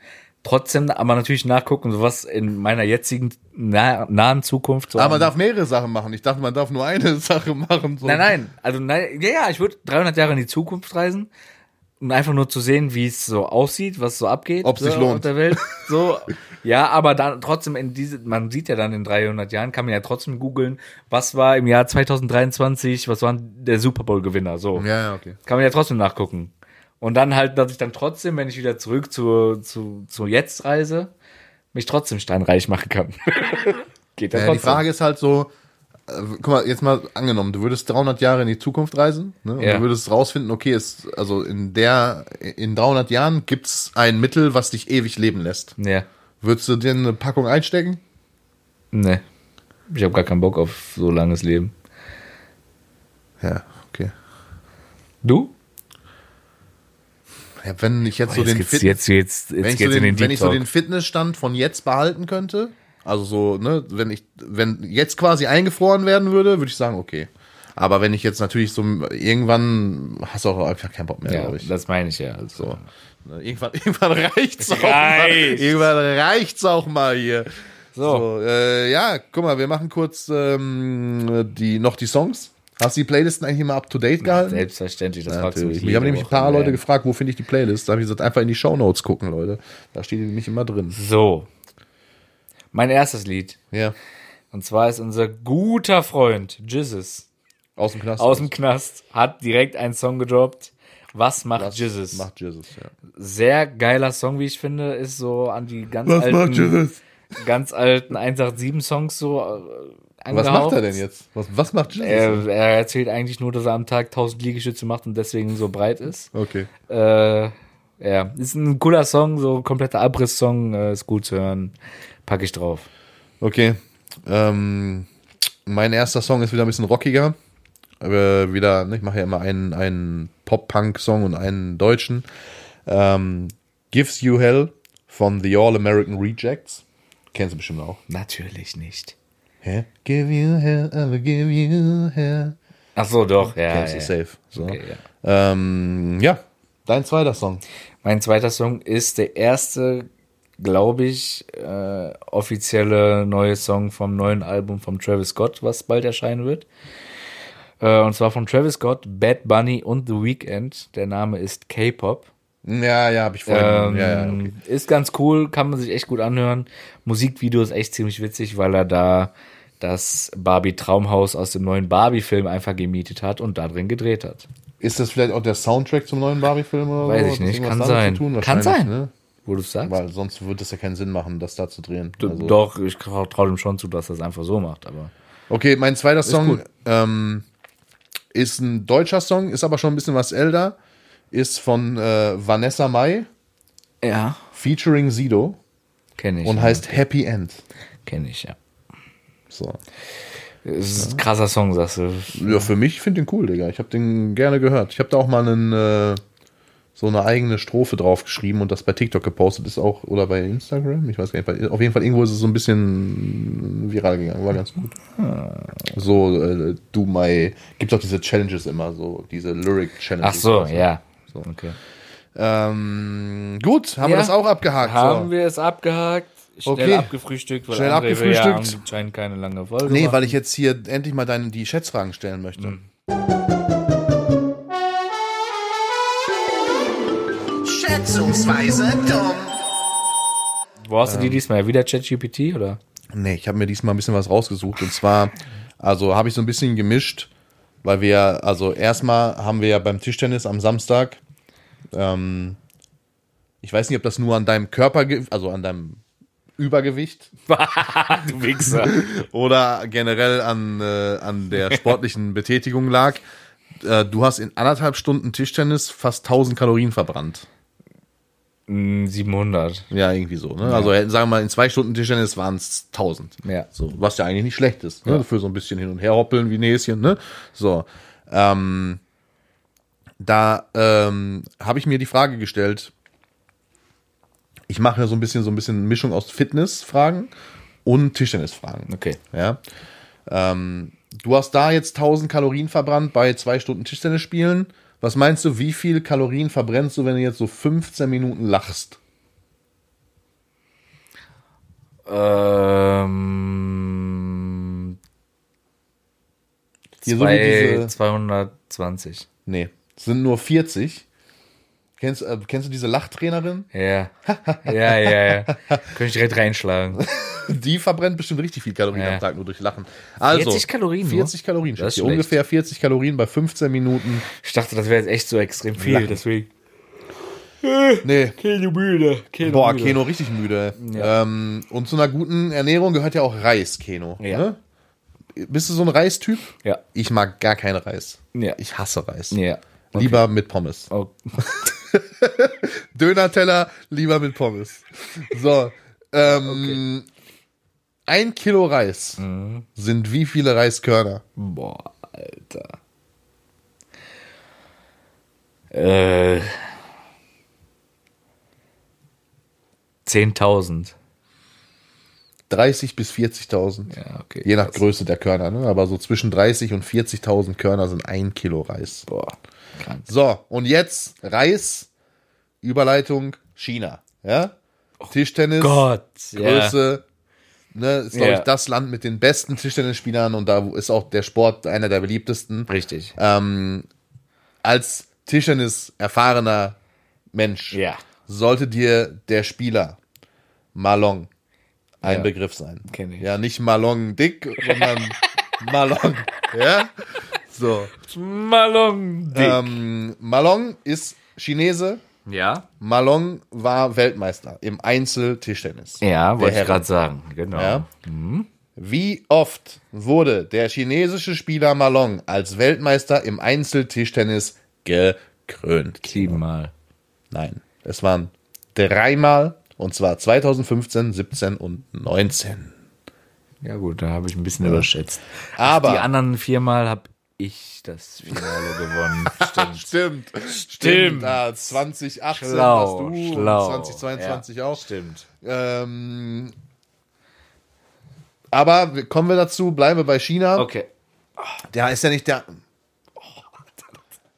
Trotzdem aber natürlich nachgucken, was in meiner jetzigen nah, nahen Zukunft so Aber an- man darf mehrere Sachen machen. Ich dachte, man darf nur eine [laughs] Sache machen. So. Nein, nein, also nein, ja, ja, ich würde 300 Jahre in die Zukunft reisen, um einfach nur zu sehen, wie es so aussieht, was so abgeht. Ob's so sich lohnt. Auf der Welt. So, [laughs] ja, aber dann trotzdem in diese, man sieht ja dann in 300 Jahren, kann man ja trotzdem googeln, was war im Jahr 2023, was war der Super Bowl Gewinner, so. Ja, ja, okay. Kann man ja trotzdem nachgucken. Und dann halt, dass ich dann trotzdem, wenn ich wieder zurück zu, zu, zu jetzt reise, mich trotzdem steinreich machen kann. [laughs] Geht ja Ja, trotzdem. die Frage ist halt so, guck mal, jetzt mal angenommen, du würdest 300 Jahre in die Zukunft reisen ne, und Ja. du würdest rausfinden, okay, es, also in der, in 300 Jahren gibt's ein Mittel, was dich ewig leben lässt. Ja. Würdest du dir eine Packung einstecken? Nee. Ich habe gar keinen Bock auf so langes Leben. Ja, okay. Du? Ja, wenn ich jetzt so jetzt, den geht's, Fit jetzt, jetzt, wenn jetzt ich, so geht's in den, den wenn Deep ich so Talk. den Fitnessstand von jetzt behalten könnte, also so, ne, wenn ich, wenn jetzt quasi eingefroren werden würde, würde ich sagen, okay. Aber wenn ich jetzt natürlich so irgendwann hast du auch einfach keinen Bock mehr, ja, glaube ich. das meine ich ja. Also. So. Ne, Irgendwann, [laughs] irgendwann reicht's auch mal. Irgendwann reicht's auch mal hier. So. So, äh, ja, guck mal, wir machen kurz ähm, die, noch die Songs. Hast du die Playlisten eigentlich immer up to date gehalten? Selbstverständlich, das Ja, natürlich. Jede haben nämlich ein Woche. paar Leute Ja. gefragt, wo finde ich die Playlist? Da habe ich gesagt, einfach in die Shownotes gucken, Leute. Da steht die nämlich immer drin. So. Mein erstes Lied. Ja. Und zwar ist unser guter Freund Jizzes Aus dem Knast. aus dem Knast, hat direkt einen Song gedroppt. Was macht Was Jizzes? Macht Jesus, ja. Sehr geiler Song, wie ich finde, ist so an die ganz alten, ganz alten 187-Songs so äh, Was macht er denn jetzt? Was, was macht Jesus? Er, er erzählt eigentlich nur, dass er am Tag 1000 Liegestütze macht und deswegen so breit ist. okay. Äh, ja, ist ein cooler Song, so kompletter Abriss-Song, äh, ist gut zu hören. Pack ich drauf. Okay. Ähm, mein erster Song ist wieder ein bisschen rockiger. Aber wieder, ne, ich mache ja immer einen, einen Pop-Punk-Song und einen deutschen. Ähm, Gives You Hell von The All American Rejects. Kennst du bestimmt auch. Natürlich nicht. Hä? Give you hell, I will give you hell. Ach so, doch, ja. Kennst ja, du safe. So. Okay, ja. Ähm, ja, dein zweiter Song. Mein zweiter Song ist der erste, glaube ich, äh, offizielle neue Song vom neuen Album von Travis Scott, was bald erscheinen wird. Äh, und zwar von Travis Scott, Bad Bunny und The Weeknd. Der Name ist K-Pop. Ja, ja, habe ich vorhin. Ähm, ja, ja, okay. Ist ganz cool, kann man sich echt gut anhören. Musikvideo ist echt ziemlich witzig, weil er da das Barbie Traumhaus aus dem neuen Barbie-Film einfach gemietet hat und da drin gedreht hat. Ist das vielleicht auch der Soundtrack zum neuen Barbie-Film oder Weiß so? ich nicht, kann sein. Tun? Kann sein. Ne? Wo du es sagst? Weil sonst würde es ja keinen Sinn machen, das da zu drehen. Also- Doch, ich traue trau dem schon zu, dass er es einfach so macht, aber. Okay, mein zweiter Song gut. ähm, ist ein deutscher Song, ist aber schon ein bisschen was älter. Ist von äh, Vanessa Mai, Ja. featuring Sido Kenne ich. und ja. heißt Happy End. Kenne ich, ja. So. Es ist ein krasser Song, sagst du. Ja, für mich, ich finde den cool, Digga. Ich habe den gerne gehört. Ich habe da auch mal einen, äh, so eine eigene Strophe drauf geschrieben und das bei TikTok gepostet ist auch, oder bei Instagram, ich weiß gar nicht, auf jeden Fall irgendwo ist es so ein bisschen viral gegangen, war ganz gut. So, äh, do my, gibt auch diese Challenges immer, so, diese Lyric-Challenges. Ach so, Also. ja. Okay. Ähm, gut, haben wir Ja. das auch abgehakt. Haben so. wir es abgehakt? Schnell Okay. abgefrühstückt, weil Schnell André abgefrühstückt. Ja anscheinend keine lange Folge Nee, machen. weil ich jetzt hier endlich mal deine, die Schätzfragen stellen möchte. Hm. Schätzungsweise dumm. Wo hast du die diesmal? Wieder ChatGPT oder? Nee, ich habe mir diesmal ein bisschen was rausgesucht. Und zwar, also habe ich so ein bisschen gemischt, weil wir, also erstmal haben wir ja beim Tischtennis am Samstag, ähm, ich weiß nicht, ob das nur an deinem Körper, also an deinem Übergewicht [laughs] du Wichser. [laughs] oder generell an, äh, an der [laughs] sportlichen Betätigung lag. Äh, du hast in anderthalb Stunden Tischtennis fast 1000 Kalorien verbrannt. Mm, 700. Ja, irgendwie so. Ne? Also hätten- sagen wir mal, in zwei Stunden Tischtennis waren es 1000. Ja. So, was ja eigentlich nicht schlecht ist. Ne? Für so ein bisschen hin und her hoppeln wie Näschen. Ne? So. Ähm, da ähm, habe ich mir die Frage gestellt. Ich mache ja so ein bisschen so ein bisschen Mischung aus Fitnessfragen und Tischtennisfragen. Okay. Ja. Ähm, du hast da jetzt 1000 Kalorien verbrannt bei zwei Stunden Tischtennis spielen. Was meinst du, wie viel Kalorien verbrennst du, wenn du jetzt so 15 Minuten lachst? Ähm, Hier so zwei, wie diese- 220. Nee, es sind nur 40. Kennst, äh, kennst du diese Lachtrainerin? Ja. ja, ja, ja. Könnte ich direkt reinschlagen. [laughs] Die verbrennt bestimmt richtig viel Kalorien Ja. am Tag nur durch Lachen. Also, 40 Kalorien nur? 40 Kalorien. Das ist schlecht. Ungefähr 40 Kalorien bei 15 Minuten. Ich dachte, das wäre jetzt echt so extrem viel, Lachen. deswegen. Nee, Keno müde. Keno boah, müde. Keno richtig müde. Ähm, und zu einer guten Ernährung gehört ja auch Reis, Keno. Ja. Ne? Bist du so ein Reistyp? Ja. Ich mag gar keinen Reis. Ja. Ich hasse Reis. Ja. Lieber mit Pommes. Oh. [laughs] [laughs] Döner-Teller, lieber mit Pommes. So. Ähm, Ein Kilo Reis Mhm. sind wie viele Reiskörner? Boah, Alter. Äh. 10.000. 30 bis 40.000. Ja, okay. Je nach krass. Größe der Körner, ne? aber so zwischen 30 und 40.000 Körner sind ein Kilo Reis. Boah, krank. So, und jetzt Reis, Überleitung China. Ja? Tischtennis, Gott. Größe, ne, ist glaube Ja. ich das Land mit den besten Tischtennisspielern und da ist auch der Sport einer der beliebtesten. Richtig. Ähm, als Tischtennis erfahrener Mensch Ja. sollte dir der Spieler Malong ein Ja. Begriff sein. Kenn ich. Ja, nicht Malong dick, sondern [laughs] Malong. Ja? So. Malong. Ähm, Malong ist Chinese. ja. Malong war Weltmeister im Einzeltischtennis. Ja, wollte ich gerade sagen. Genau. Ja. Wie oft wurde der chinesische Spieler Malong als Weltmeister im Einzeltischtennis gekrönt? Siebenmal. Nein, es waren dreimal und zwar 2015, 17 und 19. Ja gut, da habe ich ein bisschen überschätzt. Aber Die anderen viermal habe ich das Finale [laughs] gewonnen. Stimmt. Stimmt. Stimmt. Ah, 2018 Schlau, warst du schlau. und 2022 Ja, auch. Stimmt. Ähm, aber kommen wir dazu, bleiben wir bei China. Okay. Der ist ja nicht der.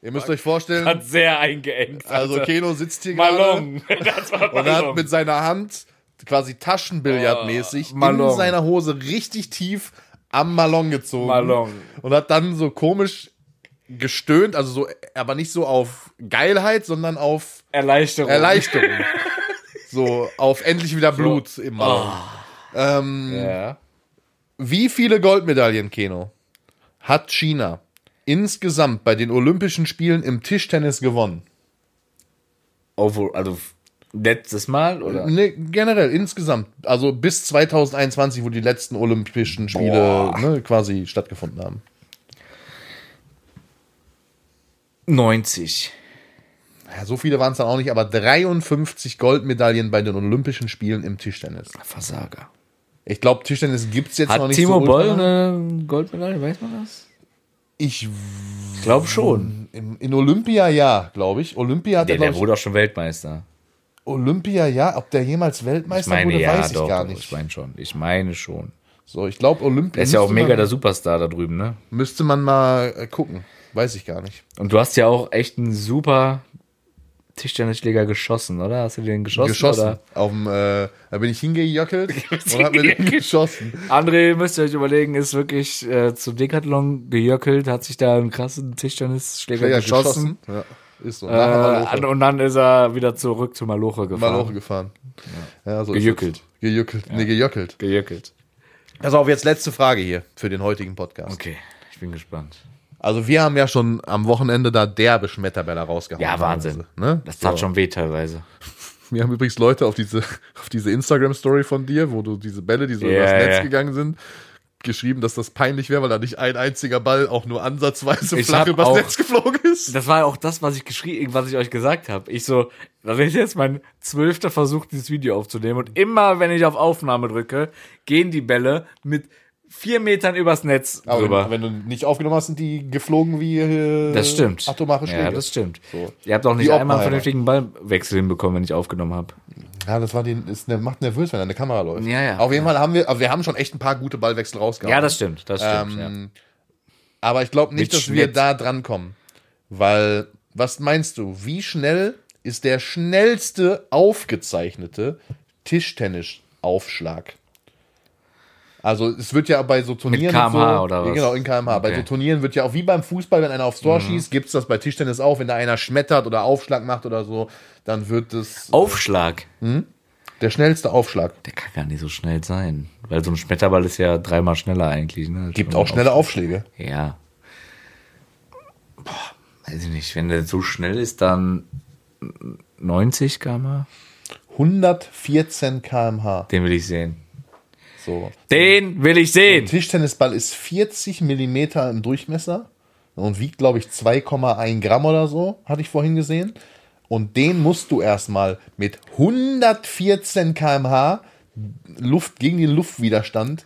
Ihr müsst euch vorstellen, Hat sehr eingeengt. also. Keno sitzt hier gerade Malong. [laughs] Das war und hat mit seiner Hand quasi Taschenbillardmäßig Oh, in seiner Hose richtig tief am Malong gezogen. Malong. Und hat dann so komisch gestöhnt, also so, aber nicht so auf Geilheit, sondern auf Erleichterung. Erleichterung. [laughs] so auf endlich wieder Blut im Malong. Ähm, Ja. Wie viele Goldmedaillen, Keno, hat China insgesamt bei den Olympischen Spielen im Tischtennis gewonnen? Over, also letztes Mal oder? Ne, generell, insgesamt. Also bis 2021, wo die letzten Olympischen Spiele ne, quasi stattgefunden haben. 90. Ja, so viele waren es dann auch nicht, aber 53 Goldmedaillen bei den Olympischen Spielen im Tischtennis. Versager. Ich glaube, Tischtennis gibt es jetzt noch Hat nicht Timo so. Boll eine Goldmedaille, weiß man das? Ich Ich glaube schon. in, in Olympia ja, glaube ich. Olympia hat Der, er, der ich, wurde auch schon Weltmeister. Olympia ja. Ob der jemals Weltmeister meine, wurde, ja, weiß ich doch, gar nicht. ich meine schon. Ich meine schon. So, ich glaube, Olympia. Der ist ja auch mega man, der Superstar da drüben, ne? Müsste man mal äh, gucken. Weiß ich gar nicht. Und du hast ja auch echt einen super Tischtennisschläger geschossen, oder? Hast du den geschossen? geschossen. Oder? Auf dem, äh, da bin ich hingejöckelt [laughs] und hab mir den geschossen. André, müsst ihr euch überlegen, ist wirklich äh, zum Decathlon gejöckelt, hat sich da einen krassen Tischtennisschläger Ja, geschossen. Ja, ist so. Äh, und dann ist er wieder zurück zu Maloche gefahren. Maloche gefahren. Ja. so ist Gejöckelt. Gejöckelt. Nee, gejöckelt. Gejöckelt. Pass auf, jetzt letzte Frage hier für den heutigen Podcast. Okay, ich bin gespannt. Also wir haben ja schon am Wochenende da derbe Schmetterbälle rausgehauen. Ja, Wahnsinn. Ne? Das tat So. schon weh teilweise. [laughs] Wir haben übrigens Leute auf diese, [laughs] auf diese Instagram-Story von dir, wo du diese Bälle, die so Ja, übers Netz ja. gegangen sind, geschrieben, dass das peinlich wäre, weil da nicht ein einziger Ball auch nur ansatzweise Ich flach übers auch- Netz geflogen ist. Das war auch das, was ich geschrieben, was ich euch gesagt habe. Ich so, das ist jetzt mein zwölfter Versuch, dieses Video aufzunehmen. Und immer, wenn ich auf Aufnahme drücke, gehen die Bälle mit vier Metern übers Netz Aber drüber. wenn, wenn du nicht aufgenommen hast, sind die geflogen wie äh, Das stimmt. atomare Schläge. Ja, das stimmt. So. Ihr habt auch nicht Die einmal einen vernünftigen Ballwechsel hinbekommen, wenn ich aufgenommen habe. Ja, das war den, ist, macht nervös, wenn eine Kamera läuft. Ja, ja. Auf jeden Fall haben wir, aber wir haben schon echt ein paar gute Ballwechsel rausgehauen. Ja, das stimmt. Das stimmt. Ähm, Aber ich glaube nicht, Mit dass wir Schnitt. da dran kommen. Weil, was meinst du, wie schnell ist der schnellste aufgezeichnete Tischtennis-Aufschlag? Also es wird ja bei so Turnieren. kmh und so, oder was? Genau, in kmh. Bei Okay. Mhm. so Turnieren wird ja auch wie beim Fußball, wenn einer aufs Tor schießt, gibt es das bei Tischtennis auch. Wenn da einer schmettert oder Aufschlag macht oder so, dann wird es. Aufschlag. der schnellste Aufschlag. Der kann gar nicht so schnell sein. Weil so ein Schmetterball ist ja dreimal schneller eigentlich. Ne? Gibt auch schnelle Aufschläge. Ja. Boah, weiß ich nicht. Wenn der so schnell ist, dann 90 km Hm. 114 kmh. Den will ich sehen. So. Den will ich sehen. Tischtennisball ist 40 Millimeter im Durchmesser und wiegt, glaube ich, 2,1 Gramm oder so, hatte ich vorhin gesehen. Und den musst du erstmal mit 114 kmh Luft gegen den Luftwiderstand.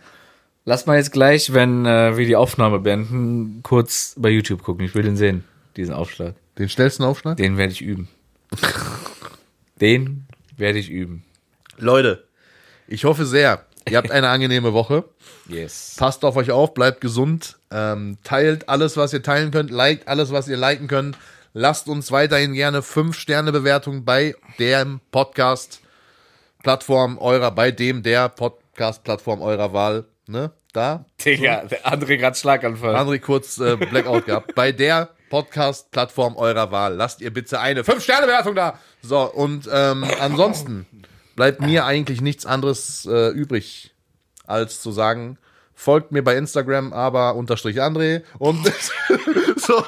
Lass mal jetzt gleich, wenn äh, wir die Aufnahme beenden, kurz bei YouTube gucken. Ich will den sehen, diesen Aufschlag. Den schnellsten Aufschlag? Den werde ich üben. Den werde ich üben. Leute, ich hoffe sehr, ihr habt eine angenehme Woche. Yes. Passt auf euch auf, bleibt gesund, ähm, teilt alles, was ihr teilen könnt, liked alles, was ihr liken könnt. Lasst uns weiterhin gerne 5-Sterne-Bewertung bei dem Podcast-Plattform eurer, bei dem der Podcast-Plattform eurer Wahl. Ne? Da. Digga, der André gerade Schlaganfall. André kurz äh, Blackout gehabt. Bei der Podcast-Plattform eurer Wahl. Lasst ihr bitte eine 5-Sterne-Bewertung da. So, und ähm, ansonsten bleibt mir eigentlich nichts anderes äh, übrig, als zu sagen, folgt mir bei Instagram, aber unterstrich André und [laughs] so.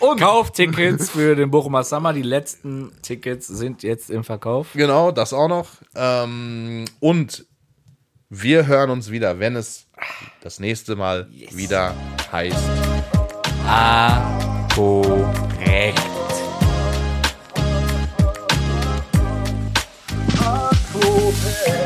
Und Kauftickets für den Bochumer Summer. Die letzten Tickets sind jetzt im Verkauf. genau, das auch noch. Ähm, und wir hören uns wieder, wenn es das nächste Mal wieder heißt. Ah, korrekt. Yeah.